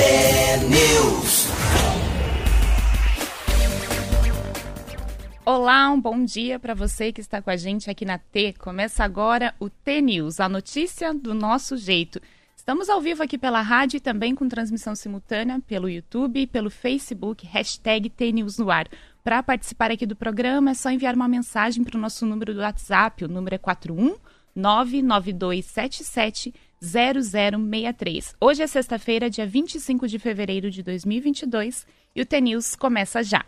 T-News. Olá, um bom dia para você que está com a gente aqui na T. Começa agora o T-News, a notícia do nosso jeito. Estamos ao vivo aqui pela rádio e também com transmissão simultânea pelo YouTube e pelo Facebook, hashtag TNews no ar. Para participar aqui do programa é só enviar uma mensagem para o nosso número do WhatsApp, o número é 41 99277 0063. Hoje é sexta-feira, dia 25 de fevereiro de 2022 e o T-News começa já.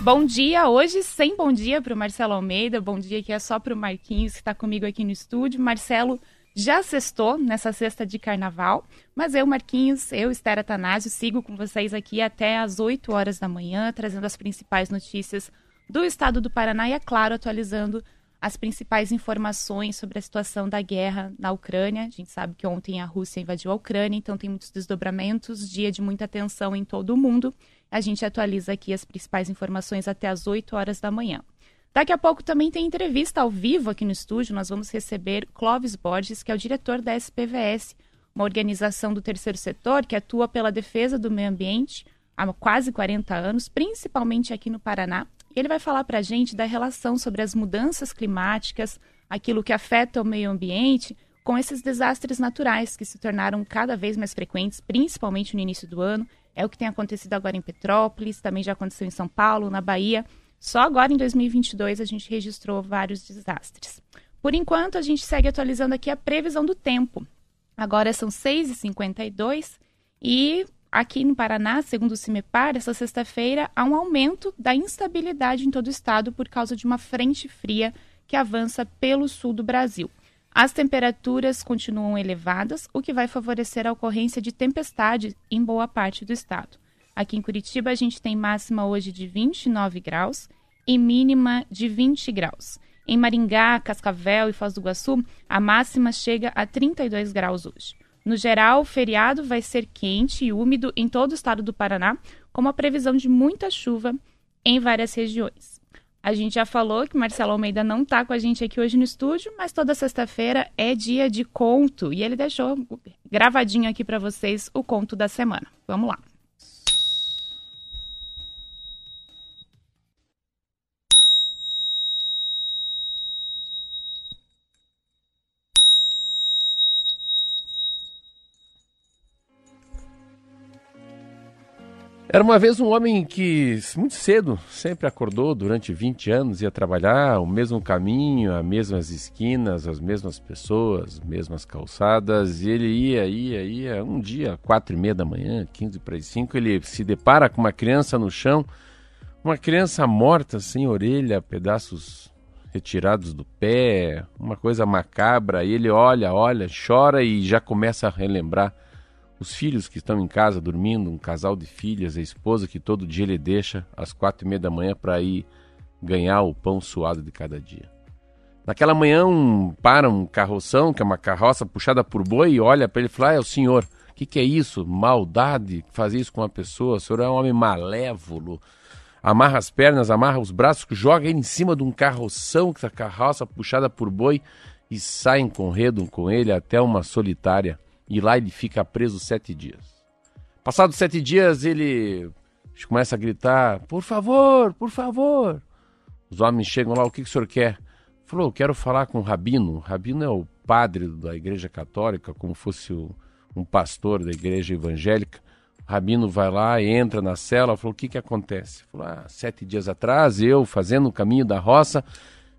Bom dia, hoje sem bom dia para o Marcelo Almeida, bom dia que é só para o Marquinhos que está comigo aqui no estúdio. Marcelo já sextou nessa sexta de carnaval, mas eu, Marquinhos, eu, Esther Atanásio, sigo com vocês aqui até às 8 horas da manhã, trazendo as principais notícias do estado do Paraná e, é claro, atualizando as principais informações sobre a situação da guerra na Ucrânia. A gente sabe que ontem a Rússia invadiu a Ucrânia, então tem muitos desdobramentos, dia de muita tensão em todo o mundo. A gente atualiza aqui as principais informações até as 8 horas da manhã. Daqui a pouco também tem entrevista ao vivo aqui no estúdio. Nós vamos receber Clóvis Borges, que é o diretor da SPVS, uma organização do terceiro setor que atua pela defesa do meio ambiente há quase 40 anos, principalmente aqui no Paraná. Ele vai falar para a gente da relação sobre as mudanças climáticas, aquilo que afeta o meio ambiente, com esses desastres naturais que se tornaram cada vez mais frequentes, principalmente no início do ano. É o que tem acontecido agora em Petrópolis, também já aconteceu em São Paulo, na Bahia. Só agora em 2022 a gente registrou vários desastres. Por enquanto, a gente segue atualizando aqui a previsão do tempo. Agora são 6h52 e Aqui no Paraná, segundo o CIMEPAR, essa sexta-feira há um aumento da instabilidade em todo o estado por causa de uma frente fria que avança pelo sul do Brasil. As temperaturas continuam elevadas, o que vai favorecer a ocorrência de tempestade em boa parte do estado. Aqui em Curitiba, a gente tem máxima hoje de 29 graus e mínima de 20 graus. Em Maringá, Cascavel e Foz do Iguaçu, a máxima chega a 32 graus hoje. No geral, o feriado vai ser quente e úmido em todo o estado do Paraná, com uma previsão de muita chuva em várias regiões. A gente já falou que Marcelo Almeida não está com a gente aqui hoje no estúdio, mas toda sexta-feira é dia de conto e ele deixou gravadinho aqui para vocês o conto da semana. Vamos lá. Era uma vez um homem que, muito cedo, sempre acordou durante 20 anos, ia trabalhar o mesmo caminho, as mesmas esquinas, as mesmas pessoas, as mesmas calçadas, e ele ia, ia, ia. Um dia, quatro e meia da manhã, 15 para as 5, ele se depara com uma criança no chão, uma criança morta, sem orelha, pedaços retirados do pé, uma coisa macabra. E ele olha, olha, chora e já começa a relembrar os filhos que estão em casa dormindo, um casal de filhas, a esposa que todo dia ele deixa às quatro e meia da manhã para ir ganhar o pão suado de cada dia. Naquela manhã um, para um carroção, que é uma carroça puxada por boi, e olha para ele e fala: ah, é o senhor, o que, que é isso? Maldade, fazer isso com uma pessoa? O senhor é um homem malévolo. Amarra as pernas, amarra os braços, joga ele em cima de um carroção, que é carroça puxada por boi, e saem correndo com ele até uma solitária e lá ele fica preso sete dias. Passados sete dias, ele começa a gritar: Por favor, por favor. Os homens chegam lá: O que, que o senhor quer? Falou: Quero falar com o rabino. O rabino é o padre da igreja católica, como fosse o, um pastor da igreja evangélica. O rabino vai lá, entra na cela, falou: O que, que acontece? Falou: ah, Sete dias atrás, eu fazendo o caminho da roça,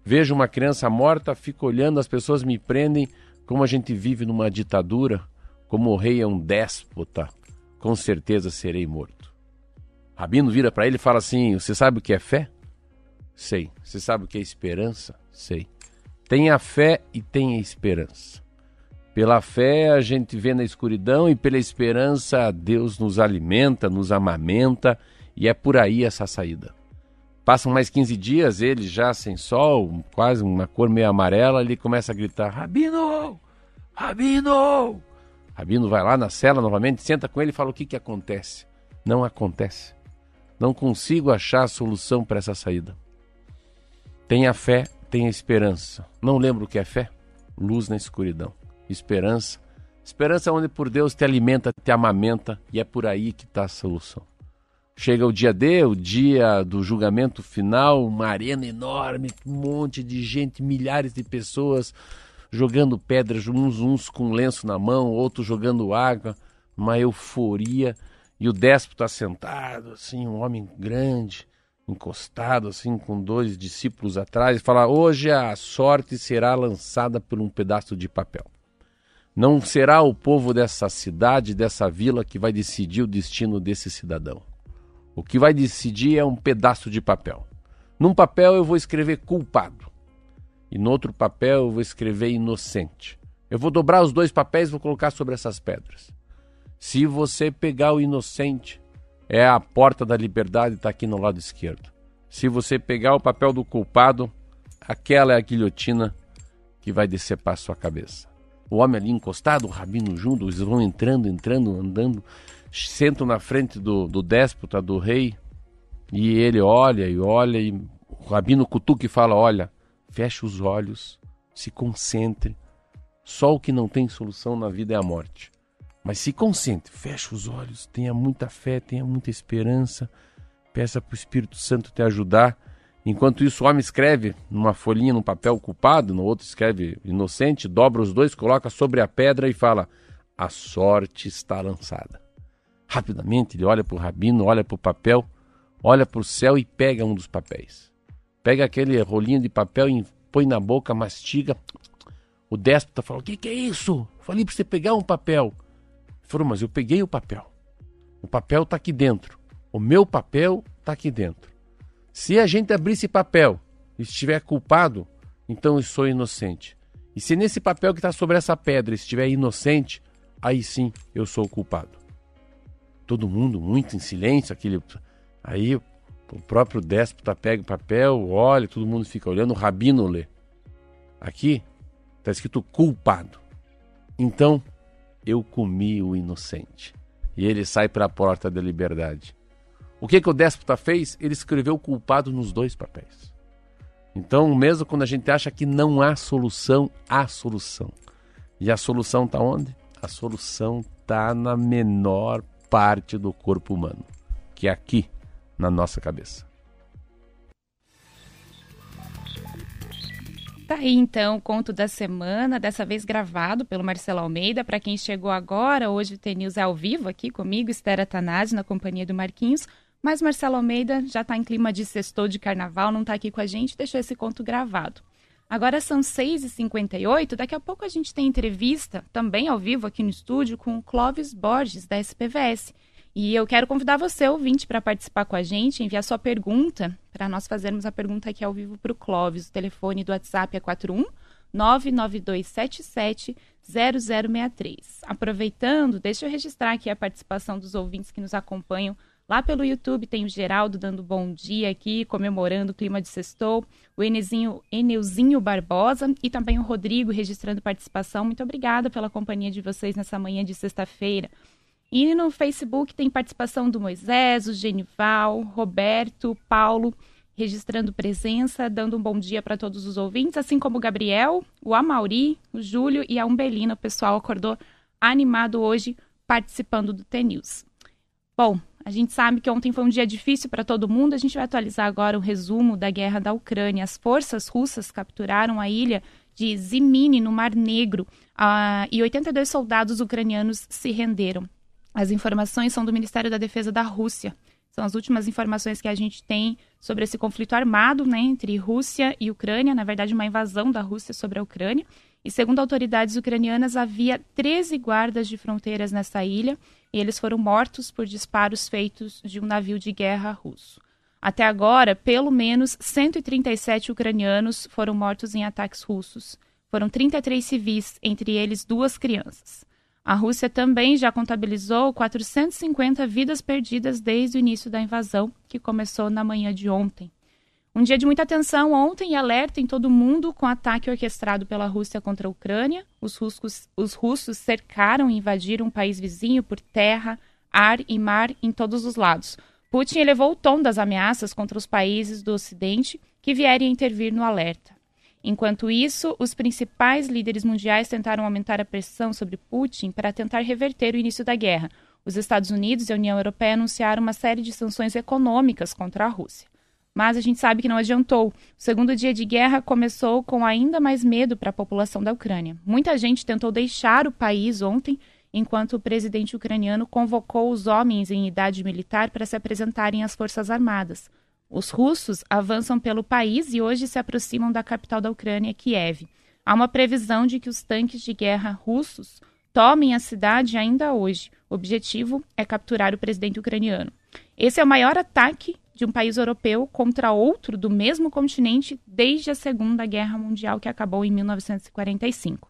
vejo uma criança morta, fico olhando, as pessoas me prendem. Como a gente vive numa ditadura, como o rei é um déspota, com certeza serei morto. Rabino vira para ele e fala assim: Você sabe o que é fé? Sei. Você sabe o que é esperança? Sei. Tenha fé e tenha esperança. Pela fé a gente vê na escuridão e pela esperança Deus nos alimenta, nos amamenta e é por aí essa saída. Passam mais 15 dias, ele já sem sol, quase uma cor meio amarela, ele começa a gritar: Rabino! Rabino! Rabino vai lá na cela novamente, senta com ele e fala o que, que acontece. Não acontece. Não consigo achar a solução para essa saída. Tenha fé, tenha esperança. Não lembro o que é fé? Luz na escuridão. Esperança, Esperança é onde por Deus te alimenta, te amamenta e é por aí que está a solução. Chega o dia D, o dia do julgamento final, uma arena enorme, um monte de gente, milhares de pessoas jogando pedras, uns, uns com lenço na mão, outros jogando água, uma euforia. E o déspota sentado, assim, um homem grande, encostado, assim, com dois discípulos atrás, e fala: Hoje a sorte será lançada por um pedaço de papel. Não será o povo dessa cidade, dessa vila, que vai decidir o destino desse cidadão. O que vai decidir é um pedaço de papel. Num papel eu vou escrever culpado. E no outro papel eu vou escrever inocente. Eu vou dobrar os dois papéis e vou colocar sobre essas pedras. Se você pegar o inocente, é a porta da liberdade está aqui no lado esquerdo. Se você pegar o papel do culpado, aquela é a guilhotina que vai decepar sua cabeça. O homem ali encostado, o rabino junto, eles vão entrando, entrando, andando, sentam na frente do, do déspota, do rei, e ele olha e olha, e o rabino cutuca e fala: Olha, feche os olhos, se concentre. Só o que não tem solução na vida é a morte. Mas se concentre, feche os olhos, tenha muita fé, tenha muita esperança, peça para o Espírito Santo te ajudar. Enquanto isso, o homem escreve numa folhinha, num papel culpado, no outro escreve inocente, dobra os dois, coloca sobre a pedra e fala: A sorte está lançada. Rapidamente ele olha para o rabino, olha para o papel, olha para o céu e pega um dos papéis. Pega aquele rolinho de papel e põe na boca, mastiga. O déspota fala: O que, que é isso? Falei para você pegar um papel. Ele falou: Mas eu peguei o papel. O papel está aqui dentro. O meu papel está aqui dentro. Se a gente abrir esse papel e estiver culpado, então eu sou inocente. E se nesse papel que está sobre essa pedra estiver inocente, aí sim eu sou culpado todo mundo muito em silêncio, aquele aí o próprio déspota pega o papel, olha, todo mundo fica olhando, o rabino lê. Aqui está escrito culpado. Então eu comi o inocente. E ele sai para a porta da liberdade. O que, que o déspota fez? Ele escreveu culpado nos dois papéis. Então, mesmo quando a gente acha que não há solução, há solução. E a solução está onde? A solução está na menor parte do corpo humano, que é aqui na nossa cabeça. Tá aí então o conto da semana, dessa vez gravado pelo Marcelo Almeida. Para quem chegou agora, hoje o TNews é ao vivo aqui comigo, Estera Tanazzi, na companhia do Marquinhos. Mas Marcelo Almeida já está em clima de sextou de carnaval, não está aqui com a gente, deixou esse conto gravado. Agora são 6h58, daqui a pouco a gente tem entrevista, também ao vivo aqui no estúdio, com o Clóvis Borges, da SPVS. E eu quero convidar você, ouvinte, para participar com a gente, enviar sua pergunta, para nós fazermos a pergunta aqui ao vivo para o Clóvis. O telefone do WhatsApp é 41 99277 0063. Aproveitando, deixa eu registrar aqui a participação dos ouvintes que nos acompanham Lá pelo YouTube tem o Geraldo dando bom dia aqui, comemorando o clima de sextou, o Enezinho, Eneuzinho Barbosa e também o Rodrigo registrando participação. Muito obrigada pela companhia de vocês nessa manhã de sexta-feira. E no Facebook tem participação do Moisés, o Genival, Roberto, Paulo, registrando presença, dando um bom dia para todos os ouvintes, assim como o Gabriel, o Amauri, o Júlio e a Umbelina. O pessoal acordou animado hoje participando do T-News. Bom, a gente sabe que ontem foi um dia difícil para todo mundo. A gente vai atualizar agora o resumo da guerra da Ucrânia. As forças russas capturaram a ilha de Zimini, no Mar Negro, uh, e 82 soldados ucranianos se renderam. As informações são do Ministério da Defesa da Rússia. São as últimas informações que a gente tem sobre esse conflito armado né, entre Rússia e Ucrânia, na verdade, uma invasão da Rússia sobre a Ucrânia. E segundo autoridades ucranianas, havia 13 guardas de fronteiras nessa ilha e eles foram mortos por disparos feitos de um navio de guerra russo. Até agora, pelo menos 137 ucranianos foram mortos em ataques russos. Foram 33 civis, entre eles duas crianças. A Rússia também já contabilizou 450 vidas perdidas desde o início da invasão, que começou na manhã de ontem. Um dia de muita tensão ontem e alerta em todo o mundo com o ataque orquestrado pela Rússia contra a Ucrânia. Os russos, os russos cercaram e invadiram um país vizinho por terra, ar e mar em todos os lados. Putin elevou o tom das ameaças contra os países do Ocidente que vierem intervir no alerta. Enquanto isso, os principais líderes mundiais tentaram aumentar a pressão sobre Putin para tentar reverter o início da guerra. Os Estados Unidos e a União Europeia anunciaram uma série de sanções econômicas contra a Rússia. Mas a gente sabe que não adiantou. O segundo dia de guerra começou com ainda mais medo para a população da Ucrânia. Muita gente tentou deixar o país ontem, enquanto o presidente ucraniano convocou os homens em idade militar para se apresentarem às Forças Armadas. Os russos avançam pelo país e hoje se aproximam da capital da Ucrânia, Kiev. Há uma previsão de que os tanques de guerra russos tomem a cidade ainda hoje. O objetivo é capturar o presidente ucraniano. Esse é o maior ataque de um país europeu contra outro do mesmo continente desde a Segunda Guerra Mundial, que acabou em 1945.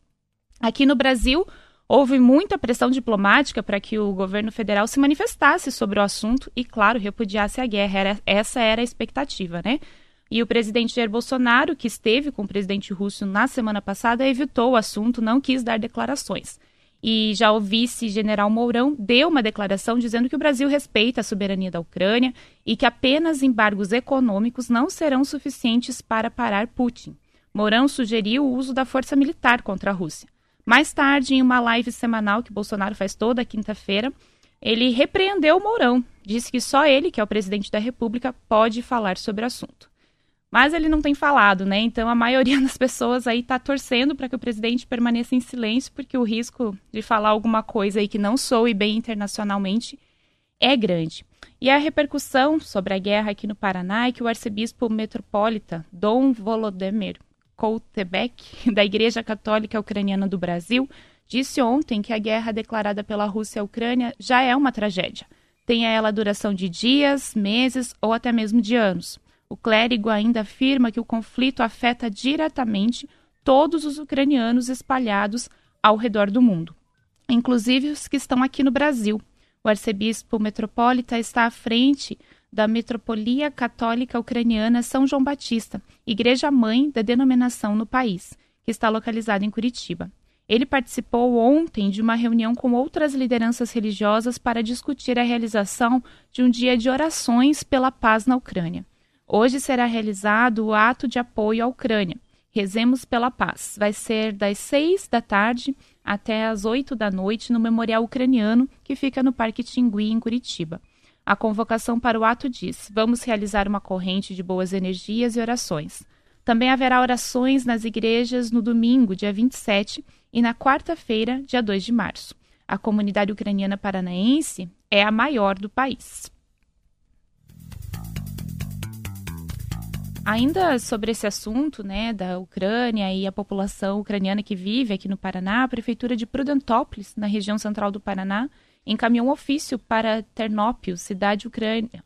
Aqui no Brasil, Houve muita pressão diplomática para que o governo federal se manifestasse sobre o assunto e, claro, repudiasse a guerra. Era, essa era a expectativa, né? E o presidente Jair Bolsonaro, que esteve com o presidente russo na semana passada, evitou o assunto, não quis dar declarações. E já o vice-general Mourão deu uma declaração dizendo que o Brasil respeita a soberania da Ucrânia e que apenas embargos econômicos não serão suficientes para parar Putin. Mourão sugeriu o uso da força militar contra a Rússia. Mais tarde, em uma live semanal que Bolsonaro faz toda quinta-feira, ele repreendeu o Mourão, disse que só ele, que é o presidente da República, pode falar sobre o assunto. Mas ele não tem falado, né? Então a maioria das pessoas aí está torcendo para que o presidente permaneça em silêncio, porque o risco de falar alguma coisa aí que não soe bem internacionalmente é grande. E a repercussão sobre a guerra aqui no Paraná é que o arcebispo metropolita Dom Volodymyr Koutebek, da Igreja Católica Ucraniana do Brasil, disse ontem que a guerra declarada pela Rússia à Ucrânia já é uma tragédia. Tenha ela duração de dias, meses ou até mesmo de anos. O clérigo ainda afirma que o conflito afeta diretamente todos os ucranianos espalhados ao redor do mundo, inclusive os que estão aqui no Brasil. O arcebispo metropolita está à frente da Metropolia Católica Ucraniana São João Batista, igreja-mãe da denominação no país, que está localizada em Curitiba. Ele participou ontem de uma reunião com outras lideranças religiosas para discutir a realização de um dia de orações pela paz na Ucrânia. Hoje será realizado o ato de apoio à Ucrânia. Rezemos pela paz. Vai ser das seis da tarde até as oito da noite no Memorial Ucraniano, que fica no Parque Tingui, em Curitiba. A convocação para o ato diz: vamos realizar uma corrente de boas energias e orações. Também haverá orações nas igrejas no domingo, dia 27, e na quarta-feira, dia 2 de março. A comunidade ucraniana paranaense é a maior do país. Ainda sobre esse assunto, né, da Ucrânia e a população ucraniana que vive aqui no Paraná, a prefeitura de Prudentópolis, na região central do Paraná, encaminhou um ofício para Ternópil, cidade ucrânia,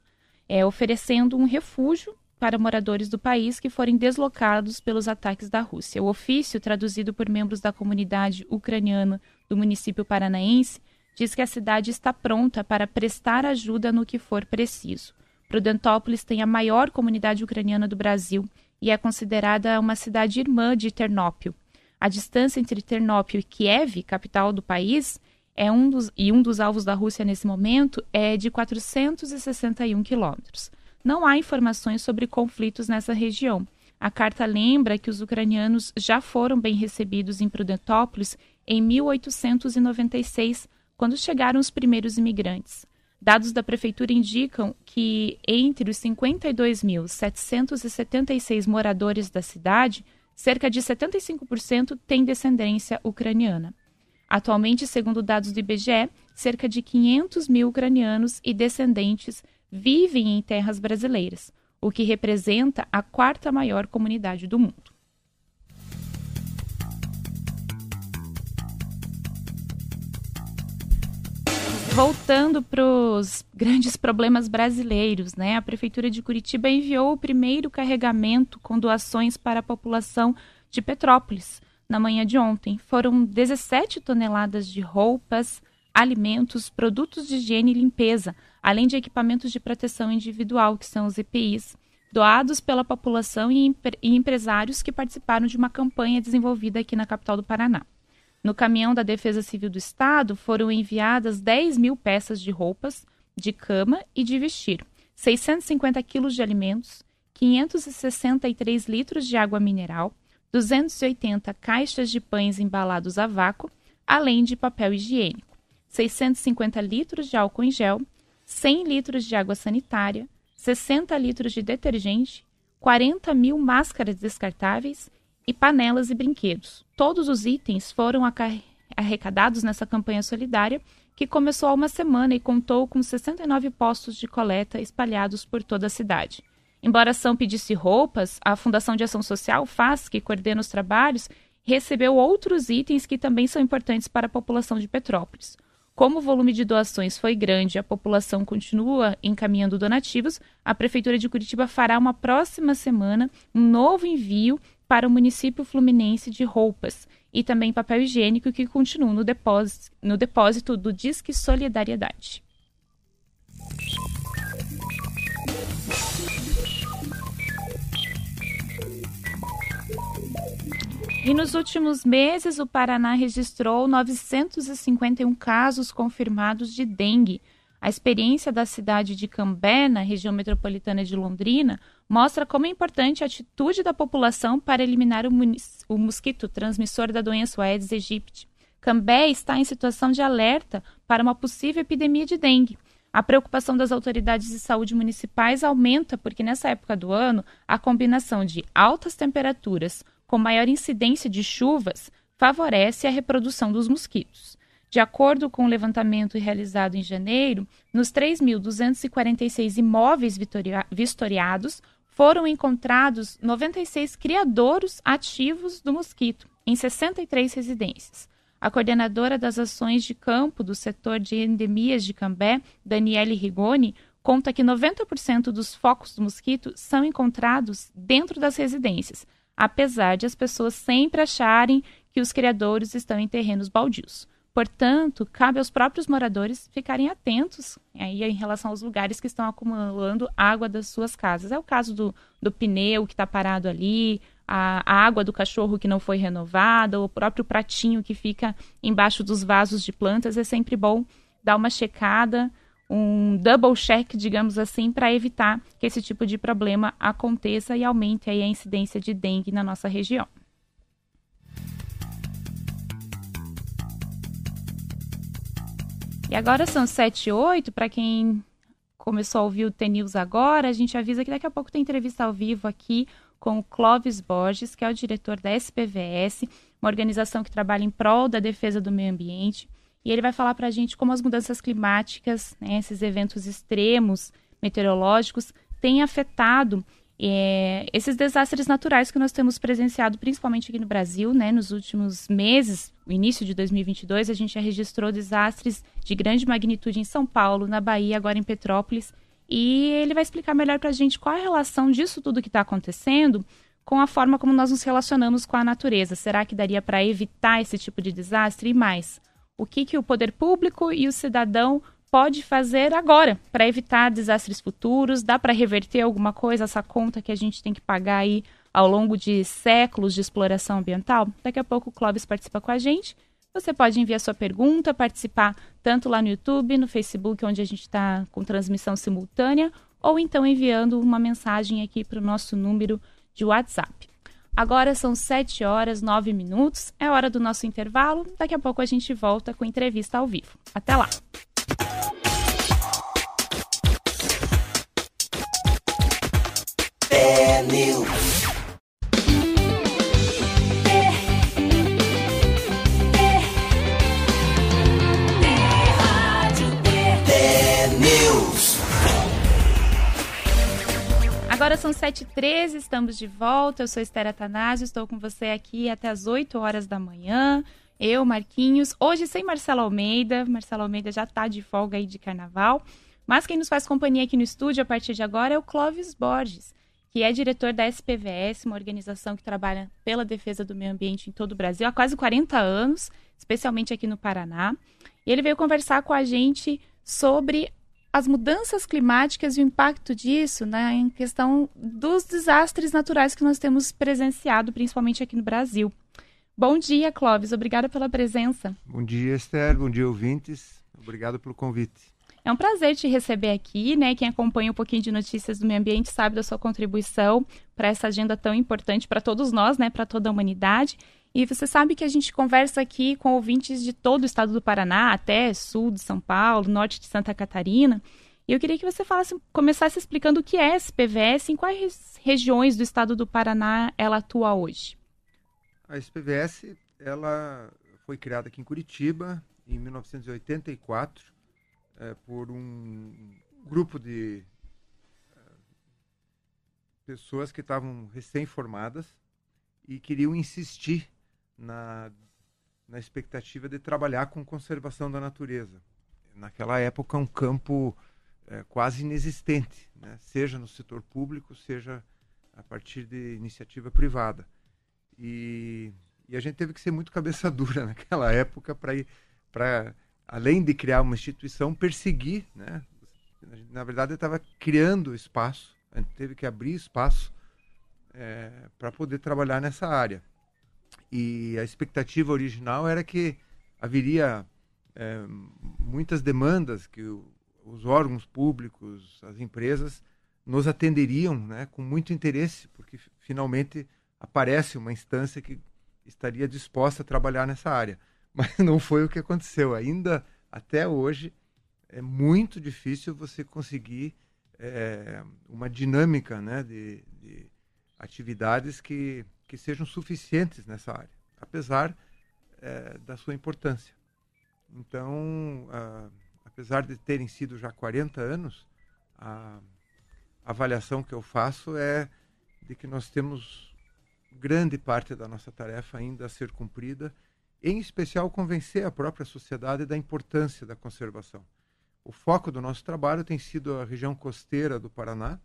é, oferecendo um refúgio para moradores do país que forem deslocados pelos ataques da Rússia. O ofício, traduzido por membros da comunidade ucraniana do município paranaense, diz que a cidade está pronta para prestar ajuda no que for preciso. Prudentópolis tem a maior comunidade ucraniana do Brasil e é considerada uma cidade irmã de Ternópil. A distância entre Ternópil e Kiev, capital do país, é um dos, e um dos alvos da Rússia nesse momento é de 461 quilômetros. Não há informações sobre conflitos nessa região. A carta lembra que os ucranianos já foram bem recebidos em Prudentópolis em 1896, quando chegaram os primeiros imigrantes. Dados da prefeitura indicam que entre os 52.776 moradores da cidade, cerca de 75% têm descendência ucraniana. Atualmente, segundo dados do IBGE, cerca de 500 mil ucranianos e descendentes vivem em terras brasileiras, o que representa a quarta maior comunidade do mundo. Voltando para os grandes problemas brasileiros, né? A Prefeitura de Curitiba enviou o primeiro carregamento com doações para a população de Petrópolis na manhã de ontem. Foram 17 toneladas de roupas, alimentos, produtos de higiene e limpeza, além de equipamentos de proteção individual, que são os EPIs, doados pela população e, e empresários que participaram de uma campanha desenvolvida aqui na capital do Paraná. No caminhão da Defesa Civil do Estado foram enviadas 10 mil peças de roupas, de cama e de vestir, 650 quilos de alimentos, 563 litros de água mineral, 280 caixas de pães embalados a vácuo, além de papel higiênico, 650 litros de álcool em gel, 100 litros de água sanitária, 60 litros de detergente, 40 mil máscaras descartáveis e panelas e brinquedos. Todos os itens foram arrecadados nessa campanha solidária que começou há uma semana e contou com 69 postos de coleta espalhados por toda a cidade. Embora a ação pedisse roupas, a Fundação de Ação Social, FAS, que coordena os trabalhos, recebeu outros itens que também são importantes para a população de Petrópolis. Como o volume de doações foi grande e a população continua encaminhando donativos, a Prefeitura de Curitiba fará uma próxima semana um novo envio para o município fluminense de roupas e também papel higiênico que continuam no depósito, no depósito do Disque Solidariedade. E nos últimos meses, o Paraná registrou 951 casos confirmados de dengue. A experiência da cidade de Cambé, na região metropolitana de Londrina, mostra como é importante a atitude da população para eliminar o, o mosquito transmissor da doença Aedes aegypti. Cambé está em situação de alerta para uma possível epidemia de dengue. A preocupação das autoridades de saúde municipais aumenta porque nessa época do ano a combinação de altas temperaturas, com maior incidência de chuvas favorece a reprodução dos mosquitos. De acordo com o levantamento realizado em janeiro, nos 3.246 imóveis vistoriados, foram encontrados 96 criadouros ativos do mosquito, em 63 residências. A coordenadora das ações de campo do setor de endemias de Cambé, Daniele Rigoni, conta que 90% dos focos do mosquito são encontrados dentro das residências, apesar de as pessoas sempre acharem que os criadores estão em terrenos baldios. Portanto, cabe aos próprios moradores ficarem atentos aí em relação aos lugares que estão acumulando água das suas casas. É o caso do, do pneu que está parado ali, a, a, água do cachorro que não foi renovada, o próprio pratinho que fica embaixo dos vasos de plantas. É sempre bom dar uma checada um double check, digamos assim, para evitar que esse tipo de problema aconteça e aumente a incidência de dengue na nossa região. E agora são 7 e 8, para quem começou a ouvir o TNews agora, a gente avisa que daqui a pouco tem entrevista ao vivo aqui com o Clóvis Borges, que é o diretor da SPVS, uma organização que trabalha em prol da defesa do meio ambiente. E ele vai falar para a gente como as mudanças climáticas, né, esses eventos extremos meteorológicos, têm afetado é, esses desastres naturais que nós temos presenciado, principalmente aqui no Brasil, né, nos últimos meses, início de 2022, a gente já registrou desastres de grande magnitude em São Paulo, na Bahia, agora em Petrópolis. E ele vai explicar melhor para a gente qual a relação disso tudo que está acontecendo com a forma como nós nos relacionamos com a natureza. Será que daria para evitar esse tipo de desastre e mais? O que, que o poder público e o cidadão pode fazer agora para evitar desastres futuros? Dá para reverter alguma coisa essa conta que a gente tem que pagar aí ao longo de séculos de exploração ambiental? Daqui a pouco o Clóvis participa com a gente. Você pode enviar sua pergunta, participar tanto lá no YouTube, no Facebook, onde a gente está com transmissão simultânea, ou então enviando uma mensagem aqui para o nosso número de WhatsApp. Agora são 7 horas 9 minutos, é hora do nosso intervalo. Daqui a pouco a gente volta com entrevista ao vivo. Até lá! É Agora são 7h13, estamos de volta. Eu sou Esther Atanásio, estou com você aqui até as 8 horas da manhã. Eu, Marquinhos, hoje sem Marcelo Almeida. Marcelo Almeida já está de folga aí de carnaval. Mas quem nos faz companhia aqui no estúdio a partir de agora é o Clóvis Borges, que é diretor da SPVS, uma organização que trabalha pela defesa do meio ambiente em todo o Brasil há quase 40 anos, especialmente aqui no Paraná. E ele veio conversar com a gente sobre as mudanças climáticas e o impacto disso né, em questão dos desastres naturais que nós temos presenciado, principalmente aqui no Brasil. Bom dia, Clóvis. Obrigada pela presença. Bom dia, Esther. Bom dia, ouvintes. Obrigado pelo convite. É um prazer te receber aqui, né? Quem acompanha um pouquinho de notícias do meio ambiente sabe da sua contribuição para essa agenda tão importante para todos nós, né? Para toda a humanidade. E você sabe que a gente conversa aqui com ouvintes de todo o estado do Paraná, até sul de São Paulo, norte de Santa Catarina. E eu queria que você falasse, começasse explicando o que é esse PVS, em quais regiões do estado do Paraná ela atua hoje. A SPVS ela foi criada aqui em Curitiba em 1984 é, por um grupo de é, pessoas que estavam recém-formadas e queriam insistir na, na expectativa de trabalhar com conservação da natureza. Naquela época, um campo é, quase inexistente, né? seja no setor público, seja a partir de iniciativa privada. E, e a gente teve que ser muito cabeça dura naquela época para além de criar uma instituição perseguir, né? Na verdade, estava criando espaço, a gente teve que abrir espaço é, para poder trabalhar nessa área. E a expectativa original era que haveria é, muitas demandas que os órgãos públicos, as empresas nos atenderiam né, com muito interesse, porque finalmente aparece uma instância que estaria disposta a trabalhar nessa área. Mas não foi o que aconteceu. Ainda até hoje é muito difícil você conseguir é, uma dinâmica né, de, de atividades que, que sejam suficientes nessa área, apesar é, da sua importância. Então, a, apesar de terem sido já 40 anos, a avaliação que eu faço é de que nós temos grande parte da nossa tarefa ainda a ser cumprida, em especial convencer a própria sociedade da importância da conservação. O foco do nosso trabalho tem sido a região costeira do Paraná,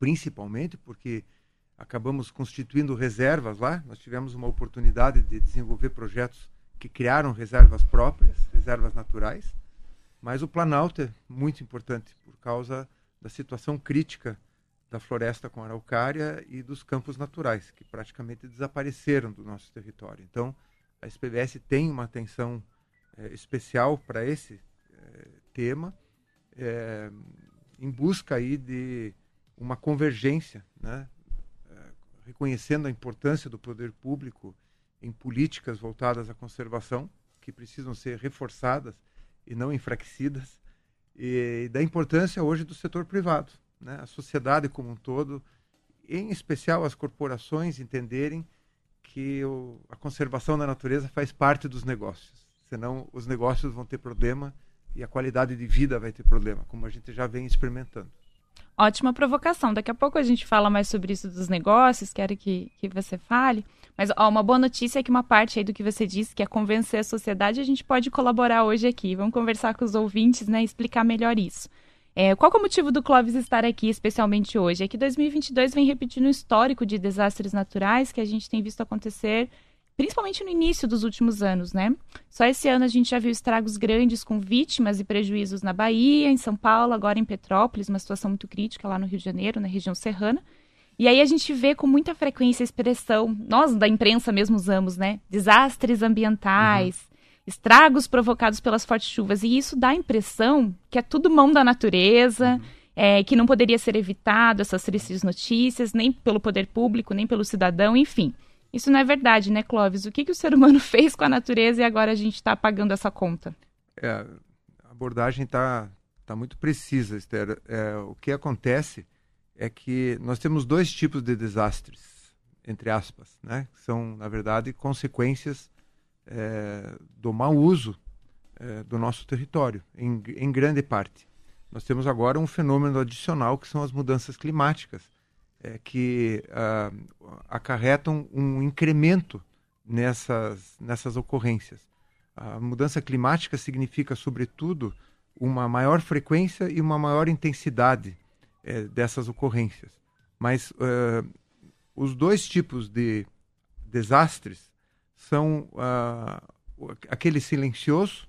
principalmente porque acabamos constituindo reservas lá. Nós tivemos uma oportunidade de desenvolver projetos que criaram reservas próprias, reservas naturais. Mas o Planalto é muito importante por causa da situação crítica da floresta com araucária e dos campos naturais, que praticamente desapareceram do nosso território. Então, a SPVS tem uma atenção é, especial para esse é, tema, é, em busca aí de uma convergência, né? Reconhecendo a importância do poder público em políticas voltadas à conservação, que precisam ser reforçadas e não enfraquecidas, e, da importância hoje do setor privado né, a sociedade como um todo, em especial as corporações, entenderem que o, a conservação da natureza faz parte dos negócios. Senão, os negócios vão ter problema e a qualidade de vida vai ter problema, como a gente já vem experimentando. Ótima provocação. Daqui a pouco a gente fala mais sobre isso dos negócios, quero que, que você fale. Mas ó, uma boa notícia é que uma parte aí do que você disse, que é convencer a sociedade, a gente pode colaborar hoje aqui. Vamos conversar com os ouvintes, né, explicar melhor isso. É, qual é o motivo do Clóvis estar aqui, especialmente hoje? É que 2022 vem repetindo um histórico de desastres naturais que a gente tem visto acontecer, principalmente no início dos últimos anos, né? Só esse ano a gente já viu estragos grandes com vítimas e prejuízos na Bahia, em São Paulo, agora em Petrópolis, uma situação muito crítica lá no Rio de Janeiro, na região serrana. E aí a gente vê com muita frequência a expressão, nós da imprensa mesmo usamos, né? Desastres ambientais, estragos provocados pelas fortes chuvas. E isso dá a impressão que é tudo mão da natureza, uhum. é, que não poderia ser evitado essas tristes notícias, nem pelo poder público, nem pelo cidadão, enfim. Isso não é verdade, né, Clóvis? O que, que o ser humano fez com a natureza e agora a gente está pagando essa conta? É, a abordagem está tá muito precisa, Esther. É, o que acontece é que nós temos dois tipos de desastres, entre aspas, né? Que são, na verdade, consequências é, do mau uso é, do nosso território, em, em grande parte. Nós temos agora um fenômeno adicional que são as mudanças climáticas, é, que ah, acarretam um incremento nessas, nessas ocorrências. A mudança climática significa, sobretudo, uma maior frequência e uma maior intensidade é, dessas ocorrências. Mas uh, os dois tipos de desastres são uh, aquele silencioso,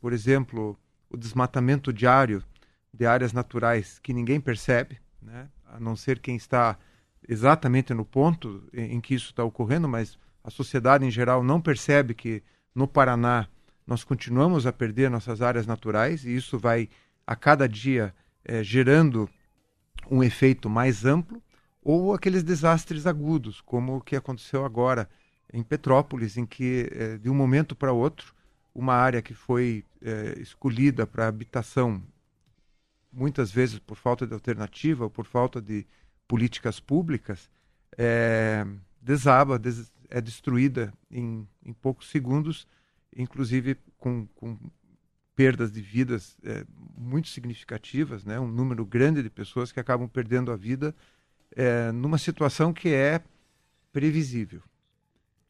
por exemplo, o desmatamento diário de áreas naturais que ninguém percebe, né? a não ser quem está exatamente no ponto em, em que isso está ocorrendo, mas a sociedade em geral não percebe que no Paraná nós continuamos a perder nossas áreas naturais e isso vai a cada dia é, gerando um efeito mais amplo, ou aqueles desastres agudos, como o que aconteceu agora em Petrópolis, em que é, de um momento para outro uma área que foi é, escolhida para habitação, muitas vezes por falta de alternativa ou por falta de políticas públicas, é, desaba, des, é destruída em, em, poucos segundos, inclusive com, com perdas de vidas é, muito significativas, né? um número grande de pessoas que acabam perdendo a vida é, numa situação que é previsível.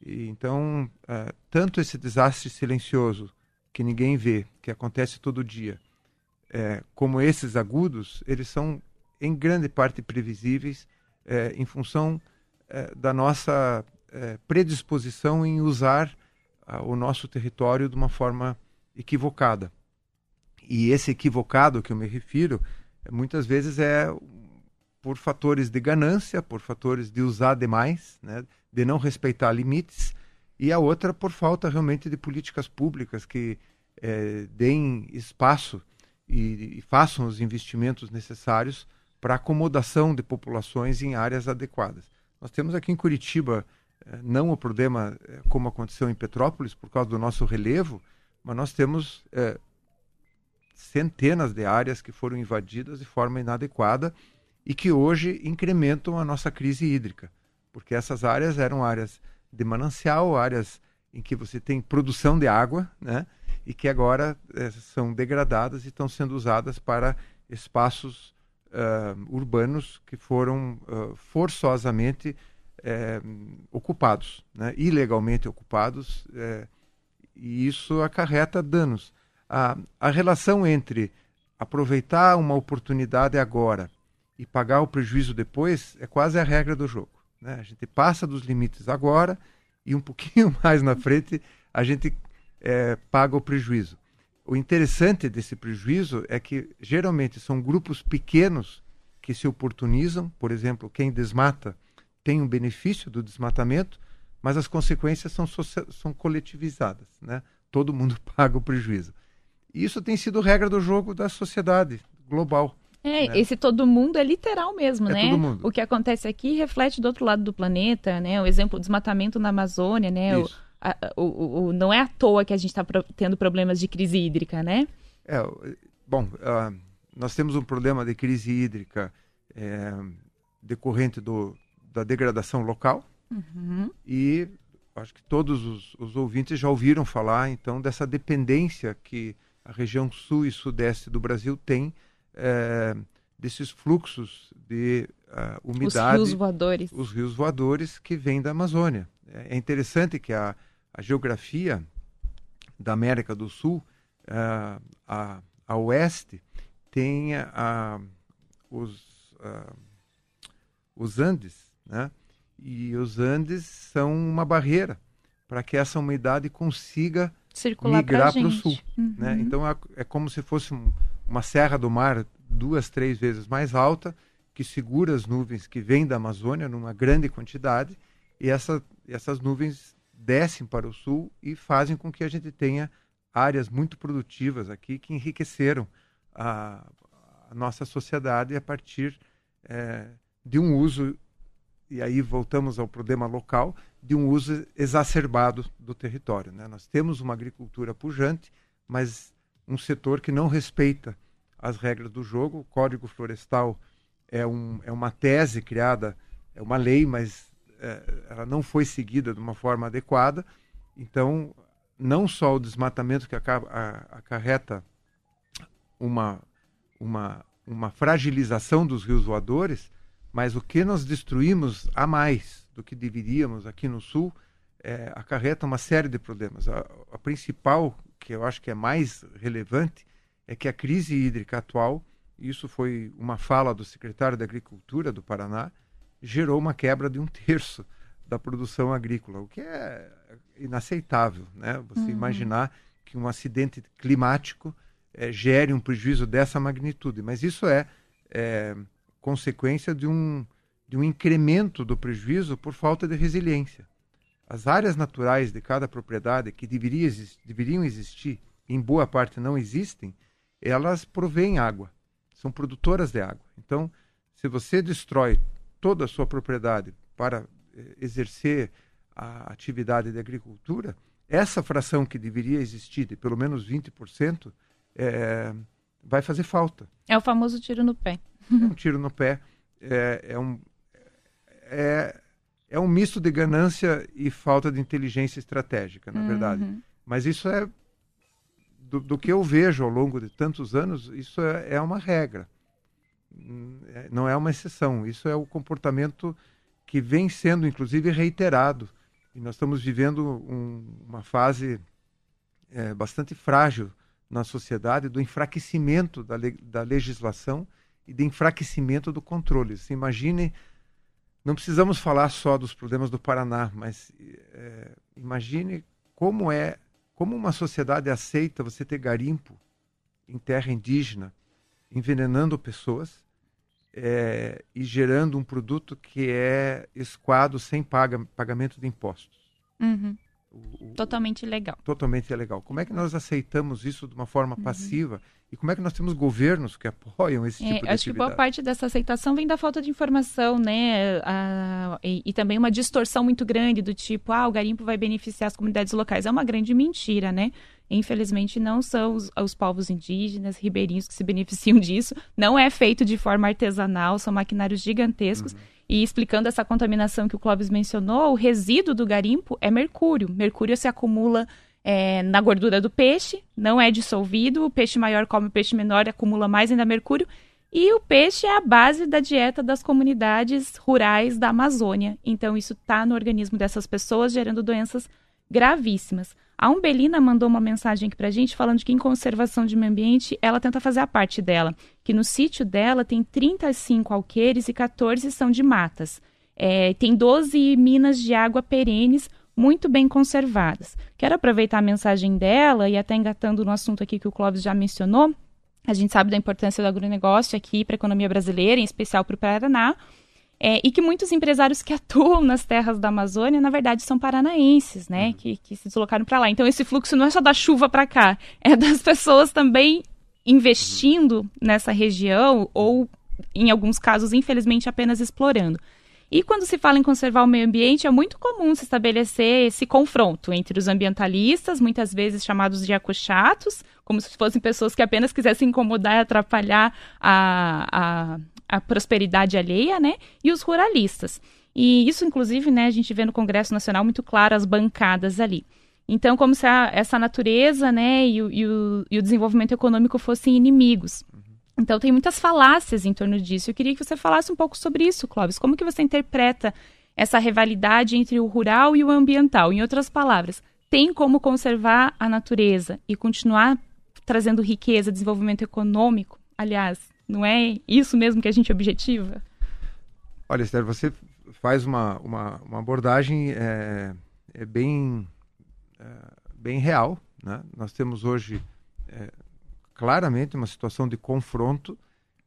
E, então, uh, tanto esse desastre silencioso que ninguém vê, que acontece todo dia, é, como esses agudos, eles são em grande parte previsíveis é, em função é, da nossa é, predisposição em usar o nosso território de uma forma equivocada. E esse equivocado que eu me refiro, muitas vezes é por fatores de ganância, por fatores de usar demais, né, de não respeitar limites, e a outra por falta realmente de políticas públicas que é, deem espaço e, e, façam os investimentos necessários para acomodação de populações em áreas adequadas. Nós temos aqui em Curitiba é, não o problema é, como aconteceu em Petrópolis por causa do nosso relevo, mas nós temos é, centenas de áreas que foram invadidas de forma inadequada e que hoje incrementam a nossa crise hídrica, porque essas áreas eram áreas de manancial, áreas em que você tem produção de água, né? E que agora é, são degradadas e estão sendo usadas para espaços uh, urbanos que foram uh, forçosamente uh, ocupados, né? ilegalmente ocupados, e isso acarreta danos. A, a relação entre aproveitar uma oportunidade agora e pagar o prejuízo depois é quase a regra do jogo. Né? A gente passa dos limites agora e um pouquinho mais na frente a gente é, paga o prejuízo. O interessante desse prejuízo é que geralmente são grupos pequenos que se oportunizam, por exemplo, quem desmata tem um benefício do desmatamento, mas as consequências são, são coletivizadas, né? Todo mundo paga o prejuízo. E isso tem sido regra do jogo da sociedade global. É, né? esse todo mundo é literal mesmo, é né? O que acontece aqui reflete do outro lado do planeta, né? O exemplo do desmatamento na Amazônia, né? O, a, o, o, não é à toa que a gente está pro, tendo problemas de crise hídrica, né? É, bom, uh, nós temos um problema de crise hídrica é, decorrente do, da degradação local uhum. e acho que todos os, os ouvintes já ouviram falar, então, dessa dependência que a região sul e sudeste do Brasil tem é, desses fluxos de uh, umidade. Os rios voadores. Os rios voadores que vêm da Amazônia. É, é interessante que a, a geografia da América do Sul, uh, a, a oeste, tem a, os, uh, os Andes, né? E os Andes são uma barreira para que essa umidade consiga Circular migrar para o sul. Né? Uhum. Né? Então é, é como se fosse um, uma serra do mar duas, três vezes mais alta, que segura as nuvens que vêm da Amazônia numa grande quantidade, e essa, essas nuvens descem para o sul e fazem com que a gente tenha áreas muito produtivas aqui que enriqueceram a, a nossa sociedade a partir é, de um uso, e aí voltamos ao problema local, de um uso exacerbado do território. Né? Nós temos uma agricultura pujante, mas um setor que não respeita as regras do jogo. O Código Florestal é, um, é uma tese criada, é uma lei, mas ela não foi seguida de uma forma adequada. Então, não só o desmatamento que acaba, a, acarreta uma, uma, uma fragilização dos rios voadores, mas o que nós destruímos a mais do que deveríamos aqui no Sul é, acarreta uma série de problemas. A, a principal, que eu acho que é mais relevante, é que a crise hídrica atual, isso foi uma fala do secretário da Agricultura do Paraná, gerou uma quebra de um terço da produção agrícola, o que é inaceitável, né? Você uhum. imaginar que um acidente climático é, gere um prejuízo dessa magnitude, mas isso é, é consequência de um, de um incremento do prejuízo por falta de resiliência. As áreas naturais de cada propriedade que deveria, deveriam existir, em boa parte não existem, elas provêm água, são produtoras de água. Então, se você destrói toda a sua propriedade para eh, exercer a atividade de agricultura, essa fração que deveria existir de pelo menos 20% é, vai fazer falta. É o famoso tiro no pé. É um tiro no pé. É, é, um, é, é um misto de ganância e falta de inteligência estratégica, na uhum. verdade. Mas isso é, do, do, que eu vejo ao longo de tantos anos, isso é, é uma regra. É, não é uma exceção. Isso é o comportamento que vem sendo, inclusive, reiterado. E nós estamos vivendo um, uma fase é, bastante frágil na sociedade do enfraquecimento da, le da legislação e do enfraquecimento do controle. Se imagine, não precisamos falar só dos problemas do Paraná, mas é, imagine como é, como uma sociedade aceita você ter garimpo em terra indígena, envenenando pessoas é, e gerando um produto que é escoado sem paga, pagamento de impostos. Uhum. O, totalmente ilegal. Totalmente ilegal. Como é que nós aceitamos isso de uma forma uhum. passiva? E como é que nós temos governos que apoiam esse é, tipo de Acho que boa parte dessa aceitação vem da falta de informação, né? A, e, e, também uma distorção muito grande do tipo, ah, o garimpo vai beneficiar as comunidades locais. É uma grande mentira, né? Infelizmente, não são os, os povos indígenas, ribeirinhos que se beneficiam disso. Não é feito de forma artesanal, são maquinários gigantescos. Uhum. E explicando essa contaminação que o Clóvis mencionou, o resíduo do garimpo é mercúrio. Mercúrio se acumula é, na gordura do peixe, não é dissolvido. O peixe maior come o peixe menor e acumula mais ainda mercúrio. E o peixe é a base da dieta das comunidades rurais da Amazônia. Então, isso está no organismo dessas pessoas, gerando doenças gravíssimas. A Umbelina mandou uma mensagem aqui para a gente falando que em conservação de meio ambiente ela tenta fazer a parte dela, que no sítio dela tem 35 alqueires e 14 são de matas. É, tem 12 minas de água perenes muito bem conservadas. Quero aproveitar a mensagem dela e até engatando no assunto aqui que o Clóvis já mencionou. A gente sabe da importância do agronegócio aqui para a economia brasileira, em especial para o Paraná. É, e que muitos empresários que atuam nas terras da Amazônia, na verdade, são paranaenses, né? Uhum. Que, que se deslocaram para lá. Então, esse fluxo não é só da chuva para cá, é das pessoas também investindo nessa região ou, em alguns casos, infelizmente, apenas explorando. E quando se fala em conservar o meio ambiente, é muito comum se estabelecer esse confronto entre os ambientalistas, muitas vezes chamados de acuchatos, como se fossem pessoas que apenas quisessem incomodar e atrapalhar a, a a prosperidade alheia, né? E os ruralistas. E isso, inclusive, né, a gente vê no Congresso Nacional muito claro as bancadas ali. Então, como se a, essa natureza né, e o, e, o, e o, desenvolvimento econômico fossem inimigos. Então, tem muitas falácias em torno disso. Eu queria que você falasse um pouco sobre isso, Clóvis. Como que você interpreta essa rivalidade entre o rural e o ambiental? Em outras palavras, tem como conservar a natureza e continuar trazendo riqueza, desenvolvimento econômico? Aliás, não é isso mesmo que a gente objetiva? Olha, Esther, você faz uma, uma, uma abordagem é, é bem, é, bem real. Né? Nós temos hoje é, claramente uma situação de confronto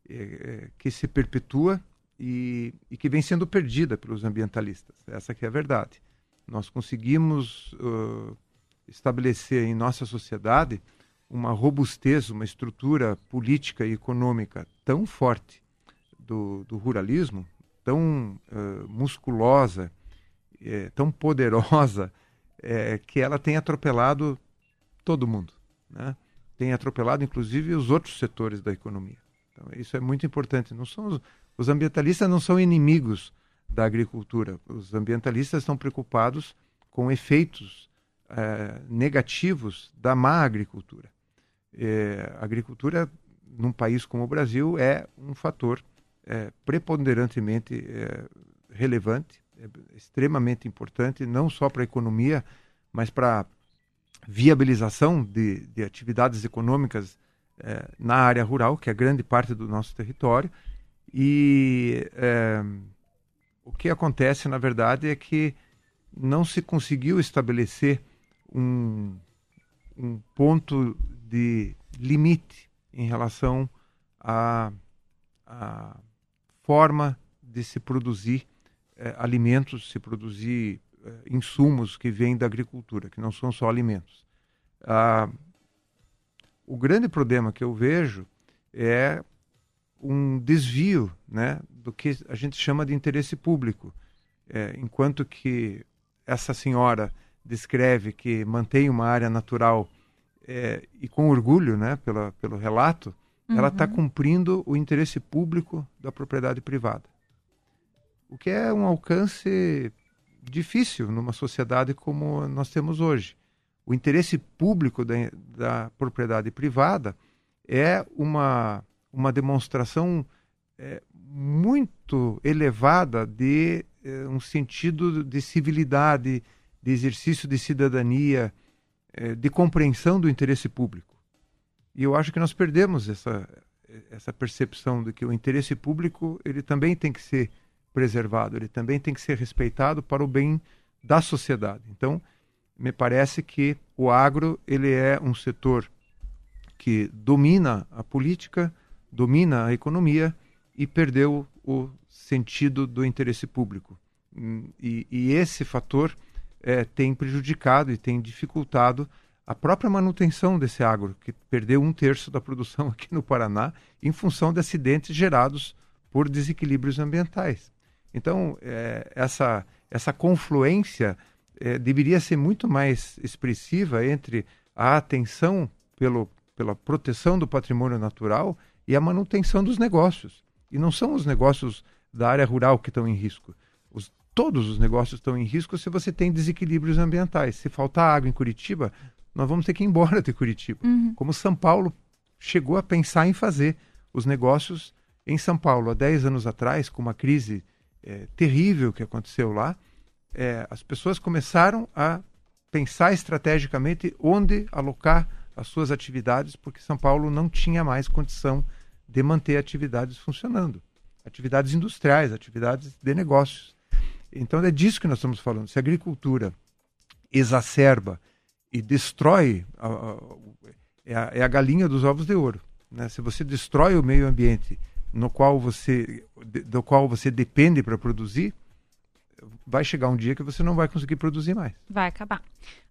é, é, que se perpetua e, e, que vem sendo perdida pelos ambientalistas. Essa que é a verdade. Nós conseguimos uh, estabelecer em nossa sociedade uma robustez, uma estrutura política e econômica tão forte do, do ruralismo, tão uh, musculosa, é, tão poderosa, que ela tem atropelado todo mundo. Né? Tem atropelado, inclusive, os outros setores da economia. Então, isso é muito importante. Não são os, os ambientalistas não são inimigos da agricultura. Os ambientalistas estão preocupados com efeitos é, negativos da má agricultura é, a agricultura num país como o Brasil é um fator é, preponderantemente relevante, extremamente importante, não só para a economia, mas para viabilização de, de, atividades econômicas é, na área rural, que é grande parte do nosso território. E é, o que acontece, na verdade, é que não se conseguiu estabelecer um, um ponto de limite em relação à, forma de se produzir eh, alimentos, se produzir eh, insumos que vêm da agricultura, que não são só alimentos. Ah, o grande problema que eu vejo é um desvio né, do que a gente chama de interesse público. É, enquanto que essa senhora descreve que mantém uma área natural é, e com orgulho né, pela, pelo relato, uhum. ela está cumprindo o interesse público da propriedade privada. O que é um alcance difícil numa sociedade como nós temos hoje. O interesse público da, da propriedade privada é uma, uma demonstração é, muito elevada de é, um sentido de civilidade, de exercício de cidadania, é, de compreensão do interesse público. E eu acho que nós perdemos essa, essa percepção de que o interesse público ele também tem que ser preservado, ele também tem que ser respeitado para o bem da sociedade. Então, me parece que o agro ele é um setor que domina a política, domina a economia e perdeu o sentido do interesse público. E, e esse fator é, tem prejudicado e tem dificultado a própria manutenção desse agro, que perdeu um terço da produção aqui no Paraná em função de acidentes gerados por desequilíbrios ambientais. Então, é, essa, essa confluência é, deveria ser muito mais expressiva entre a atenção pelo, pela proteção do patrimônio natural e a manutenção dos negócios. E não são os negócios da área rural que estão em risco. Os, todos os negócios estão em risco se você tem desequilíbrios ambientais. Se faltar água em Curitiba, nós vamos ter que ir embora de Curitiba. Uhum. Como São Paulo chegou a pensar em fazer os negócios em São Paulo há 10 anos atrás, com uma crise é, terrível que aconteceu lá, é, as pessoas começaram a pensar estrategicamente onde alocar as suas atividades, porque São Paulo não tinha mais condição de manter atividades funcionando, atividades industriais, atividades de negócios. Então é disso que nós estamos falando. Se a agricultura exacerba e destrói, a, a, é, a, é a galinha dos ovos de ouro. Né? Se você destrói o meio ambiente no qual você, do qual você depende para produzir, vai chegar um dia que você não vai conseguir produzir mais. Vai acabar.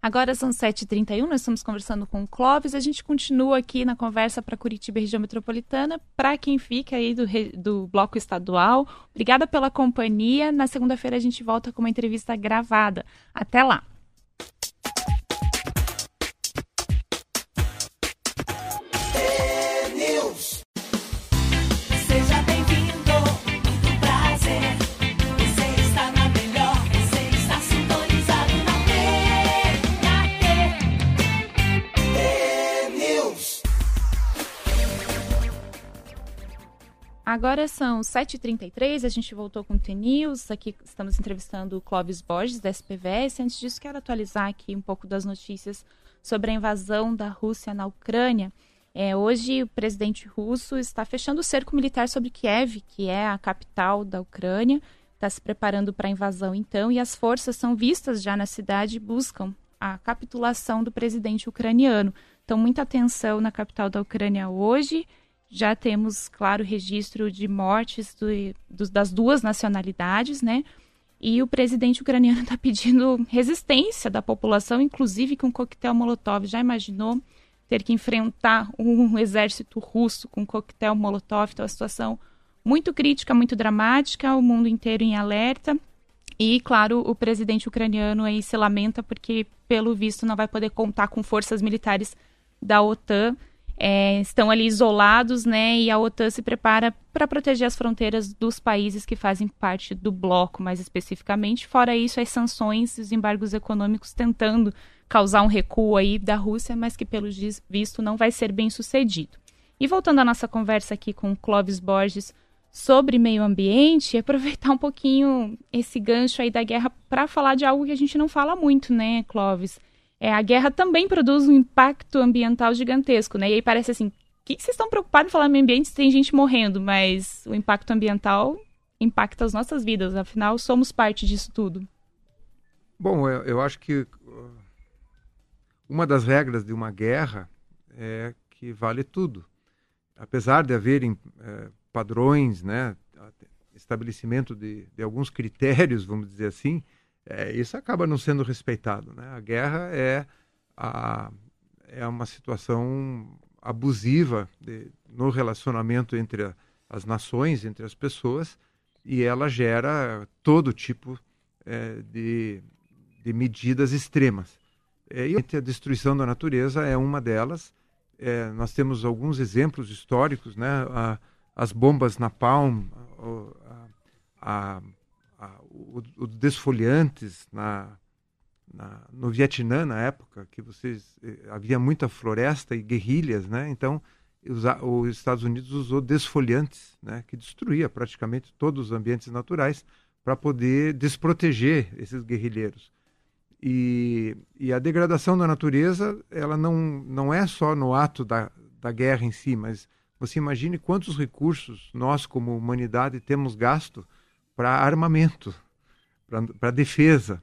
Agora são 7h31, nós estamos conversando com o Clóvis. A gente continua aqui na conversa para Curitiba região metropolitana. Para quem fica aí do, do Bloco Estadual, obrigada pela companhia. Na segunda-feira a gente volta com uma entrevista gravada. Até lá! Agora são 7h33, a gente voltou com o TNews. Aqui estamos entrevistando o Clóvis Borges, da SPVS. Antes disso, quero atualizar aqui um pouco das notícias sobre a invasão da Rússia na Ucrânia. É, hoje, o presidente russo está fechando o cerco militar sobre Kiev, que é a capital da Ucrânia. Está se preparando para a invasão, então, e as forças são vistas já na cidade e buscam a capitulação do presidente ucraniano. Então, muita atenção na capital da Ucrânia hoje já temos, claro, registro de mortes do, do, das duas nacionalidades, né? E o presidente ucraniano está pedindo resistência da população, inclusive com coquetel Molotov. Já imaginou ter que enfrentar um exército russo com coquetel Molotov? Então, uma situação muito crítica, muito dramática, o mundo inteiro em alerta. E, claro, o presidente ucraniano aí se lamenta porque, pelo visto, não vai poder contar com forças militares da OTAN é, estão ali isolados, né? E a OTAN se prepara para proteger as fronteiras dos países que fazem parte do bloco, mais especificamente. Fora isso, as sanções e os embargos econômicos tentando causar um recuo aí da Rússia, mas que, pelo visto, não vai ser bem sucedido. E voltando à nossa conversa aqui com Clóvis Borges sobre meio ambiente, aproveitar um pouquinho esse gancho aí da guerra para falar de algo que a gente não fala muito, né, Clóvis? É, a guerra também produz um impacto ambiental gigantesco, né? E aí parece assim, o que, vocês estão preocupados em falar meio ambiente se tem gente morrendo? Mas o impacto ambiental impacta as nossas vidas, afinal somos parte disso tudo. Bom, eu, eu acho que uh, uma das regras de uma guerra é que vale tudo. Apesar de haverem é, padrões, né, estabelecimento de, de alguns critérios, vamos dizer assim, é, isso acaba não sendo respeitado. Né? A guerra é, a, é uma situação abusiva de, no relacionamento entre a, as nações, entre as pessoas, e ela gera todo tipo é, de, de medidas extremas. É, e a destruição da natureza é uma delas. É, nós temos alguns exemplos históricos, né? A, as bombas napalm, a, a, a, os desfoliantes na, na, no Vietnã na época, que vocês eh, havia muita floresta e guerrilhas, né? Então os, os Estados Unidos usou desfoliantes, né? Que destruía praticamente todos os ambientes naturais para poder desproteger esses guerrilheiros. E, e, a degradação da natureza, ela não, não é só no ato da, da guerra em si, mas você imagine quantos recursos nós, como humanidade, temos gasto para armamento, para defesa.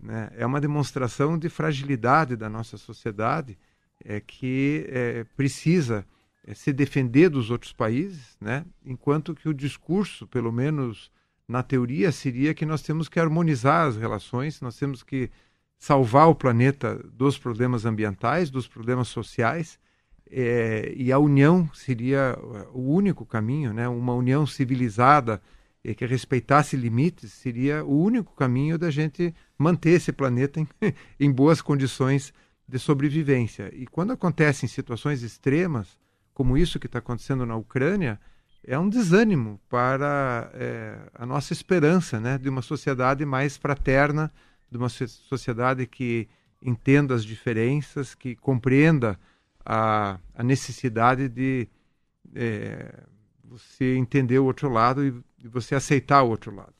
Né? É uma demonstração de fragilidade da nossa sociedade é, que é, precisa é, se defender dos outros países, né? enquanto que o discurso, pelo menos na teoria, seria que nós temos que harmonizar as relações, nós temos que salvar o planeta dos problemas ambientais, dos problemas sociais, é, e a união seria o único caminho, né? uma união civilizada é, que respeitasse limites, seria o único caminho da gente manter esse planeta em, em boas condições de sobrevivência. E quando acontecem situações extremas, como isso que está acontecendo na Ucrânia, é um desânimo para é, a nossa esperança né, de uma sociedade mais fraterna, de uma sociedade que entenda as diferenças, que compreenda a, a necessidade de é, você entender o outro lado e, e você aceitar o outro lado.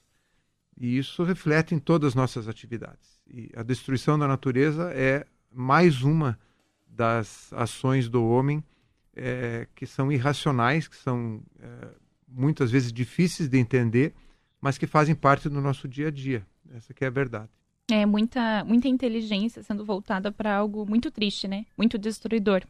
E isso reflete em todas as nossas atividades. E a destruição da natureza é mais uma das ações do homem é, que são irracionais, que são é, muitas vezes difíceis de entender, mas que fazem parte do nosso dia a dia. Essa que é a verdade. É muita, muita inteligência sendo voltada para algo muito triste, né? Muito destruidor.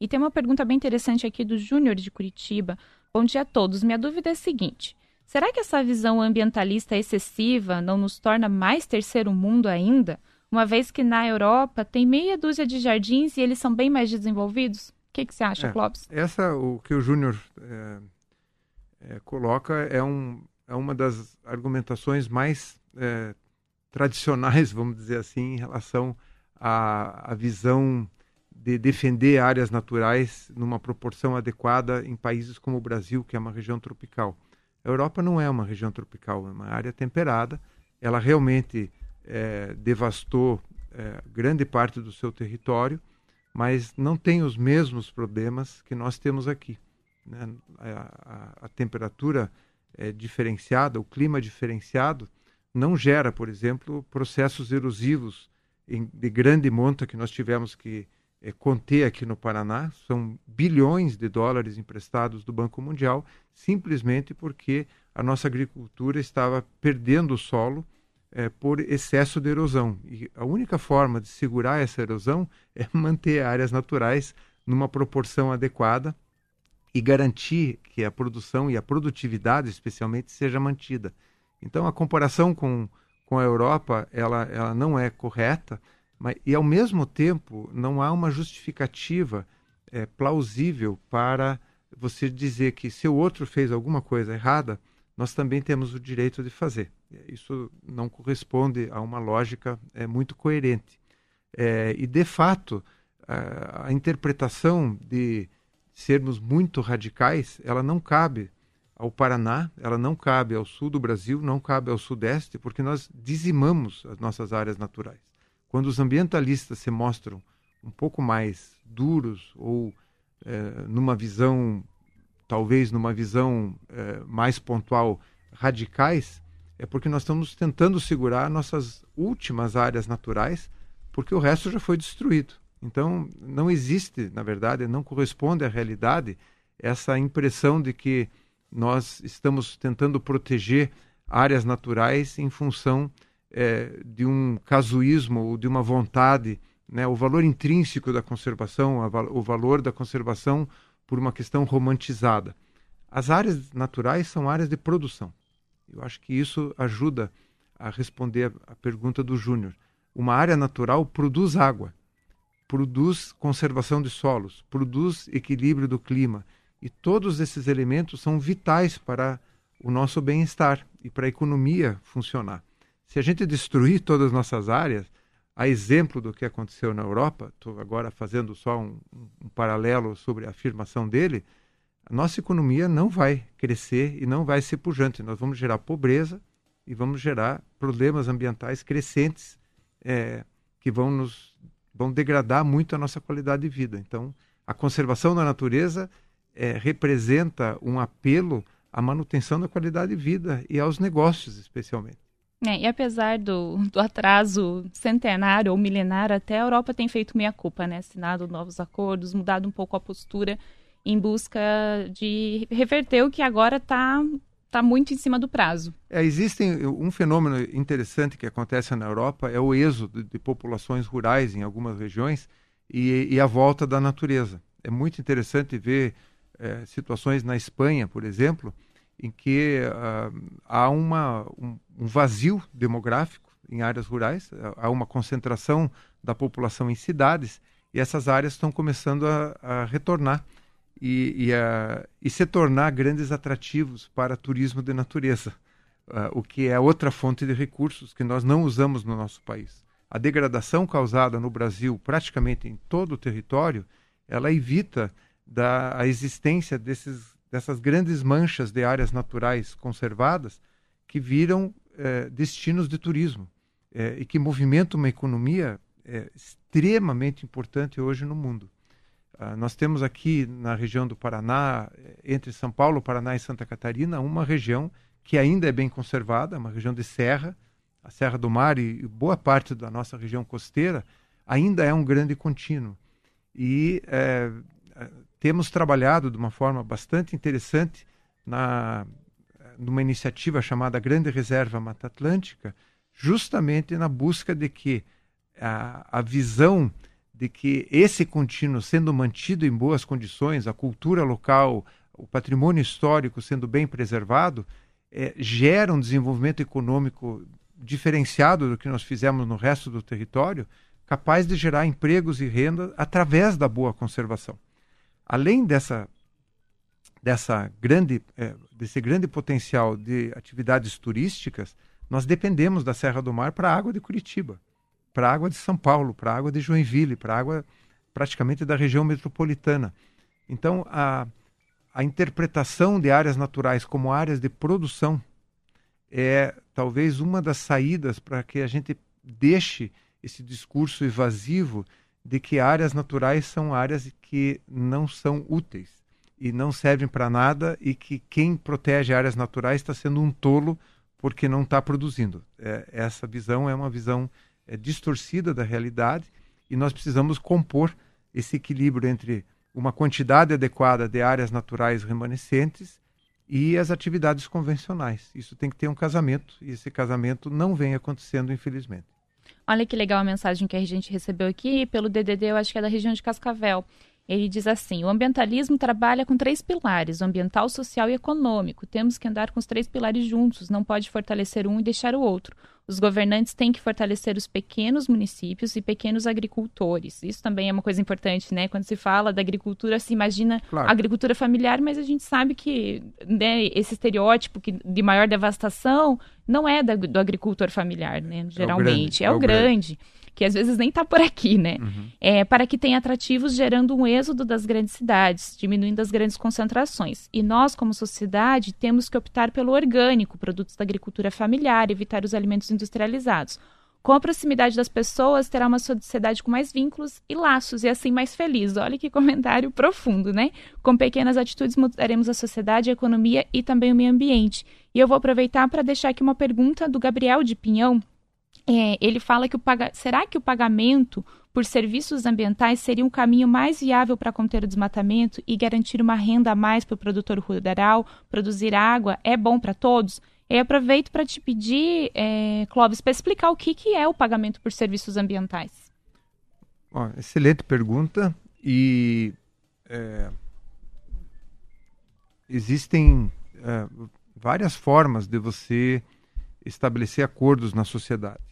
E tem uma pergunta bem interessante aqui do Júnior de Curitiba. Bom dia a todos. Minha dúvida é a seguinte: será que essa visão ambientalista excessiva não nos torna mais terceiro mundo ainda? Uma vez que na Europa tem meia dúzia de jardins e eles são bem mais desenvolvidos? O que, que você acha, é, Clóvis? Essa, o que o Júnior é, é, coloca é, um, é uma das argumentações mais é, tradicionais, vamos dizer assim, em relação à, à visão de defender áreas naturais numa proporção adequada em países como o Brasil, que é uma região tropical. A Europa não é uma região tropical, é uma área temperada. Ela realmente é, devastou é, grande parte do seu território, mas não tem os mesmos problemas que nós temos aqui. Né? A, a, a temperatura é diferenciada, o clima diferenciado, não gera, por exemplo, processos erosivos em, de grande monta que nós tivemos que é, conter aqui no Paraná. São bilhões de dólares emprestados do Banco Mundial, simplesmente porque a nossa agricultura estava perdendo o solo é, por excesso de erosão. E a única forma de segurar essa erosão é manter áreas naturais numa proporção adequada e garantir que a produção e a produtividade, especialmente, seja mantida. Então, a comparação com, com a Europa, ela, ela não é correta, mas, e, ao mesmo tempo, não há uma justificativa é, plausível para você dizer que se o outro fez alguma coisa errada, nós também temos o direito de fazer. Isso não corresponde a uma lógica é, muito coerente. É, e, de fato, a, a interpretação de sermos muito radicais, ela não cabe ao Paraná, ela não cabe ao sul do Brasil, não cabe ao sudeste, porque nós dizimamos as nossas áreas naturais. Quando os ambientalistas se mostram um pouco mais duros ou é, numa visão, talvez numa visão é, mais pontual, radicais, é porque nós estamos tentando segurar nossas últimas áreas naturais, porque o resto já foi destruído. Então, não existe, na verdade, não corresponde à realidade essa impressão de que nós estamos tentando proteger áreas naturais em função é, de um casuísmo ou de uma vontade, né, o valor intrínseco da conservação, o valor da conservação por uma questão romantizada. As áreas naturais são áreas de produção. Eu acho que isso ajuda a responder a pergunta do Júnior. Uma área natural produz água. produz conservação de solos, produz equilíbrio do clima. E todos esses elementos são vitais para o nosso bem-estar e para a economia funcionar. Se a gente destruir todas as nossas áreas, a exemplo do que aconteceu na Europa, estou agora fazendo só um, um, paralelo sobre a afirmação dele, a nossa economia não vai crescer e não vai ser pujante. Nós vamos gerar pobreza e vamos gerar problemas ambientais crescentes é, que vão nos vão degradar muito a nossa qualidade de vida. Então, a conservação da natureza é, representa um apelo à manutenção da qualidade de vida e aos negócios, especialmente. É, e apesar do, do atraso centenário ou milenário, até a Europa tem feito meia-culpa, né? Assinado novos acordos, mudado um pouco a postura em busca de reverter o que agora está tá muito em cima do prazo. É, existe um fenômeno interessante que acontece na Europa, é o êxodo de populações rurais em algumas regiões e, e a volta da natureza. É muito interessante ver é, situações na Espanha, por exemplo, em que uh, há uma, um, um, vazio demográfico em áreas rurais, há uma concentração da população em cidades e essas áreas estão começando a, a retornar e, e, a, e, se tornar grandes atrativos para turismo de natureza, uh, o que é outra fonte de recursos que nós não usamos no nosso país. A degradação causada no Brasil, praticamente em todo o território, ela evita da, a existência desses dessas grandes manchas de áreas naturais conservadas que viram é, destinos de turismo é, e que movimentam uma economia é, extremamente importante hoje no mundo. Ah, nós temos aqui na região do Paraná, entre São Paulo, Paraná e Santa Catarina, uma região que ainda é bem conservada, uma região de serra, a Serra do Mar e boa parte da nossa região costeira ainda é um grande contínuo. E temos trabalhado de uma forma bastante interessante na numa iniciativa chamada Grande Reserva Mata Atlântica, justamente na busca de que a, a visão de que esse contínuo sendo mantido em boas condições, a cultura local, o patrimônio histórico sendo bem preservado, é, gera um desenvolvimento econômico diferenciado do que nós fizemos no resto do território, capaz de gerar empregos e renda através da boa conservação além dessa, dessa grande, é, desse grande potencial de atividades turísticas, nós dependemos da Serra do Mar para a água de Curitiba, para a água de São Paulo, para a água de Joinville, para a água praticamente da região metropolitana. Então, a, a interpretação de áreas naturais como áreas de produção é talvez uma das saídas para que a gente deixe esse discurso evasivo de que áreas naturais são áreas que não são úteis e não servem para nada e que quem protege áreas naturais está sendo um tolo porque não está produzindo. É, essa visão é uma visão é, distorcida da realidade e nós precisamos compor esse equilíbrio entre uma quantidade adequada de áreas naturais remanescentes e as atividades convencionais. Isso tem que ter um casamento e esse casamento não vem acontecendo, infelizmente. Olha que legal a mensagem que a gente recebeu aqui pelo DDD, eu acho que é da região de Cascavel. Ele diz assim: o ambientalismo trabalha com três pilares, o ambiental, social e econômico. Temos que andar com os três pilares juntos, não pode fortalecer um e deixar o outro. Os governantes têm que fortalecer os pequenos municípios e pequenos agricultores. Isso também é uma coisa importante, né? Quando se fala da agricultura, se imagina claro. agricultura familiar, mas a gente sabe que né, esse estereótipo que, de maior devastação não é da, do agricultor familiar, né? Geralmente, é o grande. É o grande. É o grande que às vezes nem está por aqui, né? Uhum. É, para que tenha atrativos gerando um êxodo das grandes cidades, diminuindo as grandes concentrações. E nós, como sociedade, temos que optar pelo orgânico, produtos da agricultura familiar, evitar os alimentos industrializados. Com a proximidade das pessoas, terá uma sociedade com mais vínculos e laços, e assim mais feliz. Olha que comentário profundo, né? Com pequenas atitudes mudaremos a sociedade, a economia e também o meio ambiente. E eu vou aproveitar para deixar aqui uma pergunta do Gabriel de Pinhão, é, ele fala que o paga... será que o pagamento por serviços ambientais seria um caminho mais viável para conter o desmatamento e garantir uma renda a mais para o produtor rural? Produzir água é bom para todos? Eu aproveito para te pedir, é, Clóvis, para explicar o que, que é o pagamento por serviços ambientais. Bom, excelente pergunta. E é, existem é, várias formas de você estabelecer acordos na sociedade.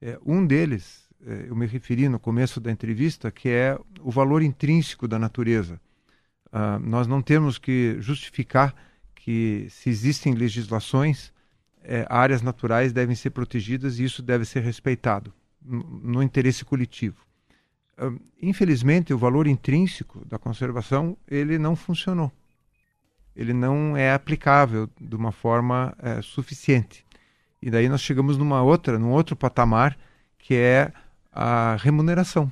É, um deles eh, eu me referi no começo da entrevista, que é o valor intrínseco da natureza. Uh, nós não temos que justificar que, se existem legislações, eh, áreas naturais devem ser protegidas e isso deve ser respeitado no, interesse coletivo. Uh, infelizmente, o valor intrínseco da conservação ele não funcionou. Ele não é aplicável de uma forma eh, suficiente. E daí nós chegamos numa outra, num outro patamar, que é a remuneração.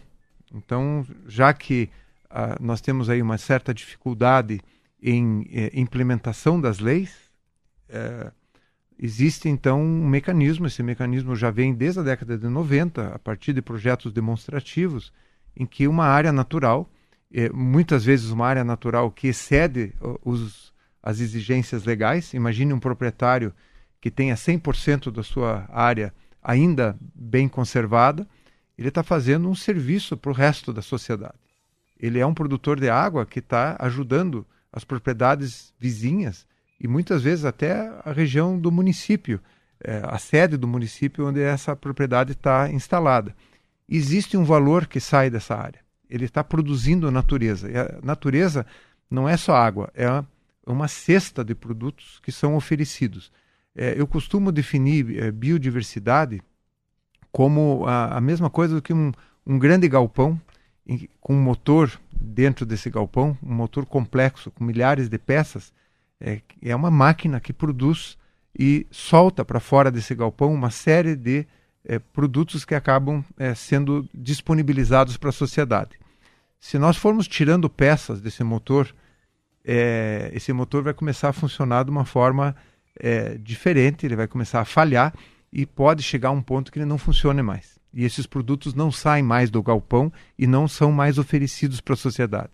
Então, já que uh, nós temos aí uma certa dificuldade em eh, implementação das leis, eh, existe então um mecanismo, esse mecanismo já vem desde a década de 90, a partir de projetos demonstrativos, em que uma área natural, eh, muitas vezes uma área natural que excede os, as exigências legais, imagine um proprietário que tenha 100% da sua área ainda bem conservada, ele está fazendo um serviço para o resto da sociedade. Ele é um produtor de água que está ajudando as propriedades vizinhas e muitas vezes até a região do município, é, a sede do município onde essa propriedade está instalada. Existe um valor que sai dessa área. Ele está produzindo natureza. E a natureza não é só água, é uma cesta de produtos que são oferecidos. É, eu costumo definir é, biodiversidade como a, a, mesma coisa do que um, um grande galpão em, com um motor dentro desse galpão, um motor complexo com milhares de peças. É, é uma máquina que produz e solta para fora desse galpão uma série de é, produtos que acabam é, sendo disponibilizados para a sociedade. Se nós formos tirando peças desse motor, é, esse motor vai começar a funcionar de uma forma é, diferente, ele vai começar a falhar e pode chegar a um ponto que ele não funcione mais. E esses produtos não saem mais do galpão e não são mais oferecidos para a sociedade.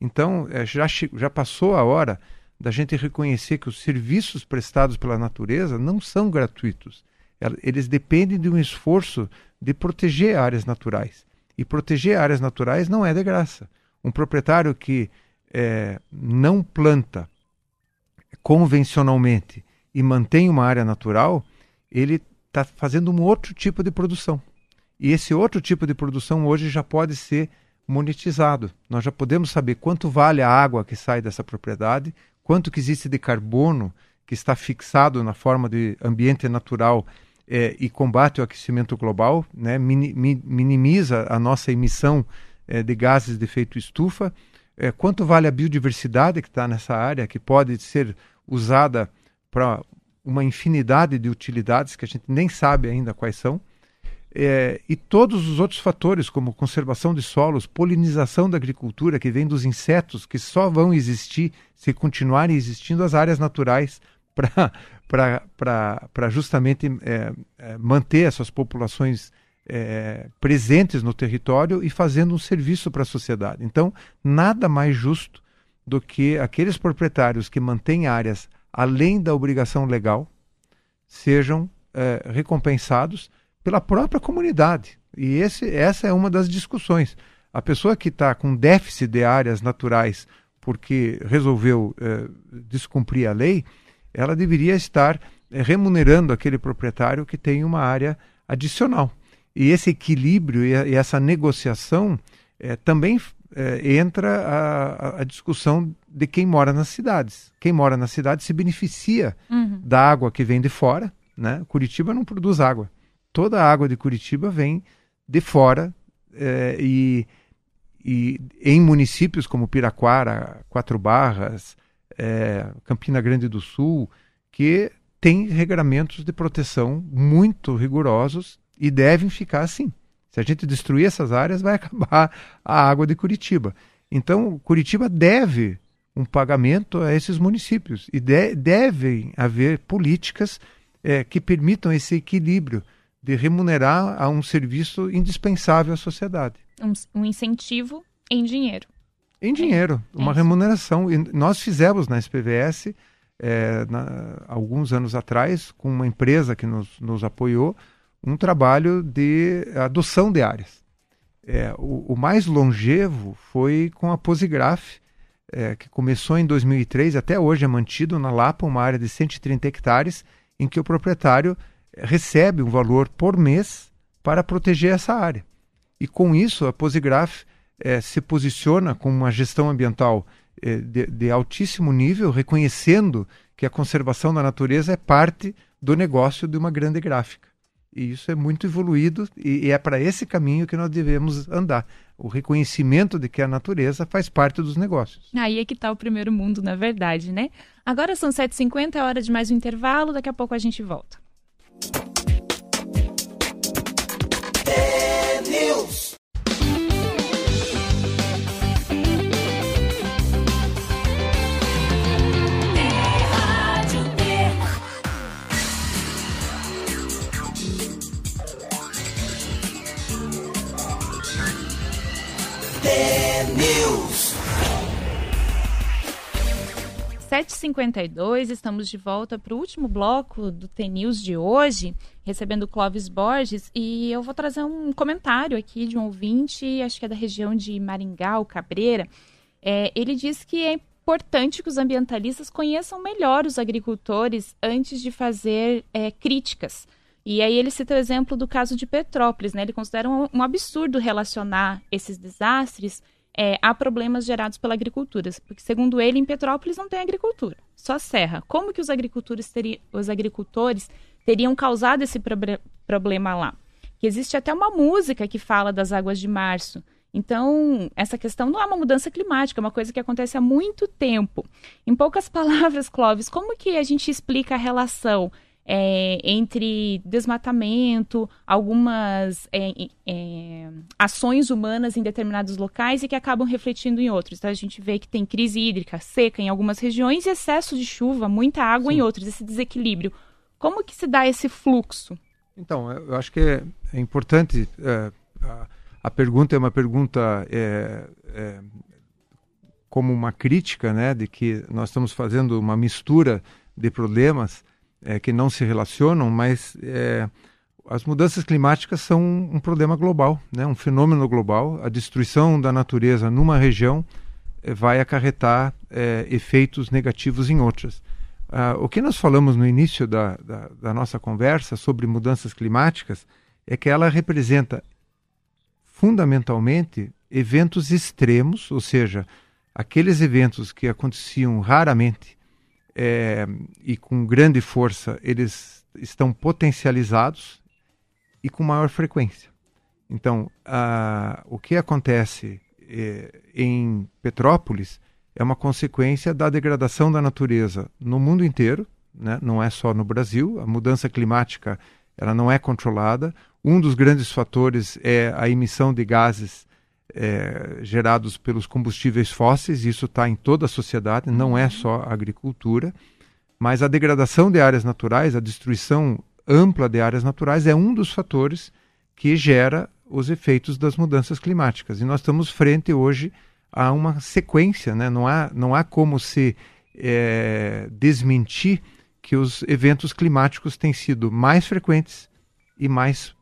Então, é, já, já passou a hora da gente reconhecer que os serviços prestados pela natureza não são gratuitos. Eles dependem de um esforço de proteger áreas naturais. E proteger áreas naturais não é de graça. Um proprietário que é, não planta convencionalmente e mantém uma área natural, ele está fazendo um outro tipo de produção. E esse outro tipo de produção hoje já pode ser monetizado. Nós já podemos saber quanto vale a água que sai dessa propriedade, quanto que existe de carbono que está fixado na forma de ambiente natural é, e combate o aquecimento global, né, minimiza a nossa emissão é, de gases de efeito estufa, é, quanto vale a biodiversidade que está nessa área, que pode ser usada para uma infinidade de utilidades que a gente nem sabe ainda quais são. É, e todos os outros fatores, como conservação de solos, polinização da agricultura, que vem dos insetos, que só vão existir se continuarem existindo as áreas naturais para justamente é, é, manter essas populações é, presentes no território e fazendo um serviço para a sociedade. Então, nada mais justo do que aqueles proprietários que mantêm áreas além da obrigação legal, sejam é, recompensados pela própria comunidade. E esse, essa é uma das discussões. A pessoa que está com déficit de áreas naturais porque resolveu é, descumprir a lei, ela deveria estar é, remunerando aquele proprietário que tem uma área adicional. E esse equilíbrio e, e essa negociação também é, entra a, a, discussão de quem mora nas cidades. Quem mora na cidade se beneficia uhum. da água que vem de fora. Né? Curitiba não produz água. Toda a água de Curitiba vem de fora é, e, e em municípios como Piraquara, Quatro Barras, é, Campina Grande do Sul, que tem regramentos de proteção muito rigorosos e devem ficar assim. Se a gente destruir essas áreas, vai acabar a água de Curitiba. Então, Curitiba deve um pagamento a esses municípios e de, devem haver políticas é, que permitam esse equilíbrio de remunerar a um serviço indispensável à sociedade. Um, um incentivo em dinheiro. Em dinheiro, é, uma é remuneração. E nós fizemos na SPVS, é, na, alguns anos atrás, com uma empresa que nos, nos apoiou, um trabalho de adoção de áreas. É, o, o, mais longevo foi com a Posigraf, é, que começou em 2003, até hoje é mantido na Lapa, uma área de 130 hectares, em que o proprietário recebe um valor por mês para proteger essa área. E com isso, a Posigraf é, se posiciona como uma gestão ambiental é, de, de altíssimo nível, reconhecendo que a conservação da natureza é parte do negócio de uma grande gráfica. E isso é muito evoluído e, e é para esse caminho que nós devemos andar. O reconhecimento de que a natureza faz parte dos negócios. Aí é que está o primeiro mundo, na verdade, né? Agora são 7h50, é hora de mais um intervalo, daqui a pouco a gente volta. News. 7h52, estamos de volta para o último bloco do T-News de hoje, recebendo Clóvis Borges, e eu vou trazer um comentário aqui de um ouvinte, acho que é da região de Maringá, o Cabreira. É, ele diz que é importante que os ambientalistas conheçam melhor os agricultores antes de fazer é, críticas e aí ele cita o exemplo do caso de Petrópolis, né? Ele considera um, um absurdo relacionar esses desastres é, problemas gerados pela agricultura, porque segundo ele, em Petrópolis não tem agricultura, só serra. Como que os agricultores, teri os agricultores teriam causado esse problema lá? Que existe até uma música que fala das águas de março. Então, essa questão não é uma mudança climática, é uma coisa que acontece há muito tempo. Em poucas palavras, Clóvis, como que a gente explica a relação é, entre desmatamento, algumas é, é, ações humanas em determinados locais e que acabam refletindo em outros. Então a gente vê que tem crise hídrica, seca em algumas regiões e excesso de chuva, muita água Sim. em outras, esse desequilíbrio. Como que se dá esse fluxo? Então, eu acho que é, é importante. É, a, a, pergunta é uma pergunta é, como uma crítica, né, de que nós estamos fazendo uma mistura de problemas é, que não se relacionam, mas é, as mudanças climáticas são um problema global, né? um fenômeno global. A destruição da natureza numa região é, vai acarretar é, efeitos negativos em outras. Ah, o que nós falamos no início da, da, da nossa conversa sobre mudanças climáticas é que ela representa fundamentalmente eventos extremos, ou seja, aqueles eventos que aconteciam raramente é, e com grande força, eles estão potencializados e com maior frequência. Então, a, o que acontece é, em Petrópolis é uma consequência da degradação da natureza no mundo inteiro, né? não é só no Brasil. A mudança climática ela não é controlada. Um dos grandes fatores é a emissão de gases é, gerados pelos combustíveis fósseis, isso está em toda a sociedade, não é só a agricultura, mas a degradação de áreas naturais, a destruição ampla de áreas naturais é um dos fatores que gera os efeitos das mudanças climáticas. E nós estamos frente hoje a uma sequência, né? não, há, não há como se é, desmentir que os eventos climáticos têm sido mais frequentes e mais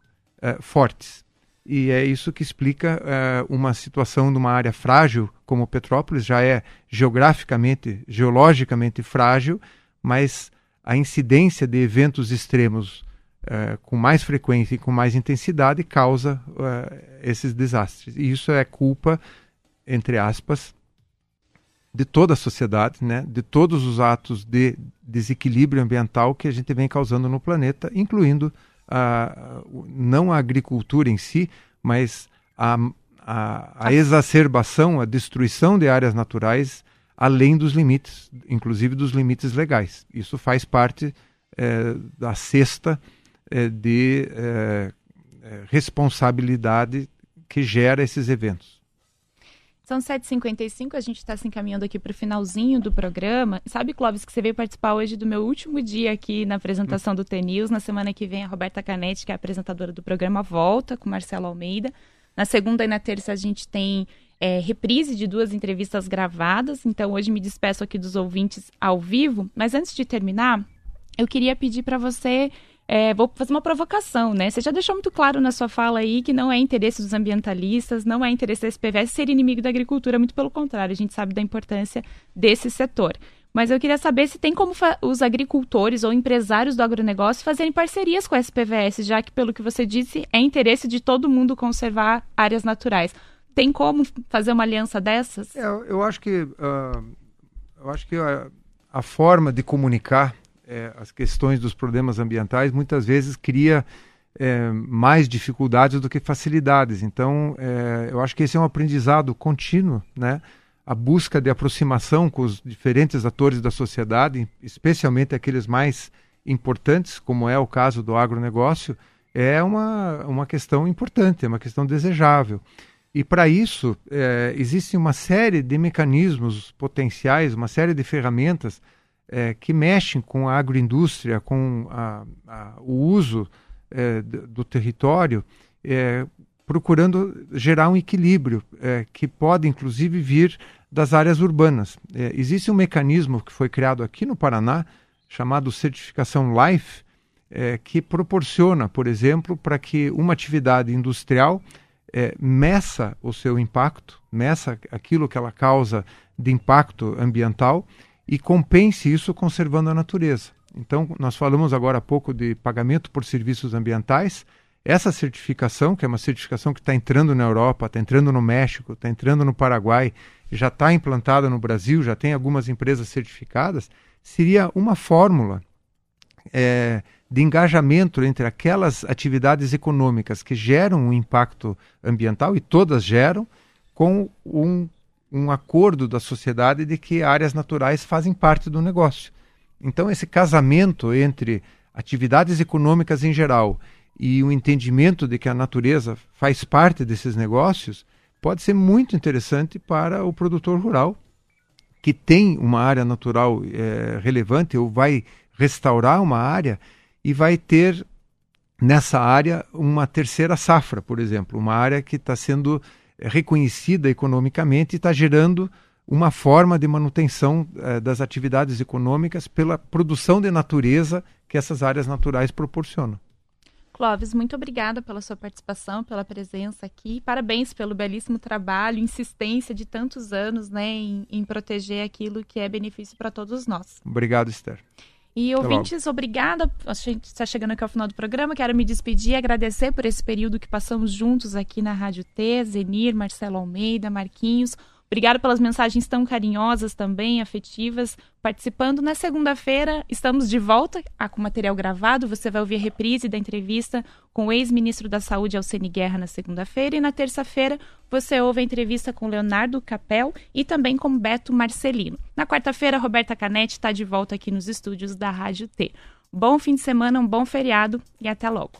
é, fortes e é isso que explica uh, uma situação de uma área frágil como Petrópolis, já é geograficamente, geologicamente frágil, mas a incidência de eventos extremos uh, com mais frequência e com mais intensidade causa uh, esses desastres. E isso é culpa, entre aspas, de toda a sociedade, né? de todos os atos de desequilíbrio ambiental que a gente vem causando no planeta, incluindo a, não a agricultura em si, mas a, a, a exacerbação, a destruição de áreas naturais além dos limites, inclusive dos limites legais. Isso faz parte é, da cesta é, de é, responsabilidade que gera esses eventos. São 7h55, a gente está se encaminhando aqui para o finalzinho do programa. Sabe, Clóvis, que você veio participar hoje do meu último dia aqui na apresentação do T-News. Na semana que vem, a Roberta Canetti, que é apresentadora do programa, volta com Marcelo Almeida. Na segunda e na terça, a gente tem é, reprise de duas entrevistas gravadas. Então, hoje me despeço aqui dos ouvintes ao vivo. Mas antes de terminar, eu queria pedir para você é, vou fazer uma provocação, né? Você já deixou muito claro na sua fala aí que não é interesse dos ambientalistas, não é interesse da SPVS ser inimigo da agricultura, muito pelo contrário, a gente sabe da importância desse setor. Mas eu queria saber se tem como os agricultores ou empresários do agronegócio fazerem parcerias com a SPVS, já que, pelo que você disse, é interesse de todo mundo conservar áreas naturais. Tem como fazer uma aliança dessas? É, eu acho que, uh, eu acho que a, a forma de comunicar é, as questões dos problemas ambientais muitas vezes cria é, mais dificuldades do que facilidades. Então, é, eu acho que esse é um aprendizado contínuo, né? A busca de aproximação com os diferentes atores da sociedade, especialmente aqueles mais importantes, como é o caso do agronegócio, é uma, uma questão importante, é uma questão desejável. E para isso, é, existe uma série de mecanismos potenciais, uma série de ferramentas é, que mexem com a agroindústria, com a, a, o uso é, do território, é, procurando gerar um equilíbrio é, que pode inclusive vir das áreas urbanas. É, existe um mecanismo que foi criado aqui no Paraná chamado certificação LIFE, é, que proporciona, por exemplo, para que uma atividade industrial é, meça o seu impacto, meça aquilo que ela causa de impacto ambiental e compense isso conservando a natureza. Então, nós falamos agora há pouco de pagamento por serviços ambientais. Essa certificação, que é uma certificação que está entrando na Europa, está entrando no México, está entrando no Paraguai, já está implantada no Brasil, já tem algumas empresas certificadas, seria uma fórmula é, de engajamento entre aquelas atividades econômicas que geram um impacto ambiental, e todas geram, com um, um acordo da sociedade de que áreas naturais fazem parte do negócio. Então, esse casamento entre atividades econômicas em geral e o entendimento de que a natureza faz parte desses negócios pode ser muito interessante para o produtor rural que tem uma área natural é, relevante ou vai restaurar uma área e vai ter nessa área uma terceira safra, por exemplo, uma área que está sendo reconhecida economicamente e está gerando uma forma de manutenção eh, das atividades econômicas pela produção de natureza que essas áreas naturais proporcionam. Clóvis, muito obrigada pela sua participação, pela presença aqui. Parabéns pelo belíssimo trabalho, insistência de tantos anos né, em, em proteger aquilo que é benefício para todos nós. Obrigado, Esther. E ouvintes, obrigada. A gente está chegando aqui ao final do programa. Quero me despedir e agradecer por esse período que passamos juntos aqui na Rádio T, Zenir, Marcelo Almeida, Marquinhos. Obrigada pelas mensagens tão carinhosas também, afetivas, participando. Na segunda-feira, estamos de volta com material gravado. Você vai ouvir a reprise da entrevista com o ex-ministro da Saúde, Alcene Guerra, na segunda-feira. E na terça-feira, você ouve a entrevista com Leonardo Capel e também com Beto Marcelino. Na quarta-feira, Roberta Canetti está de volta aqui nos estúdios da Rádio T. Bom fim de semana, um bom feriado e até logo.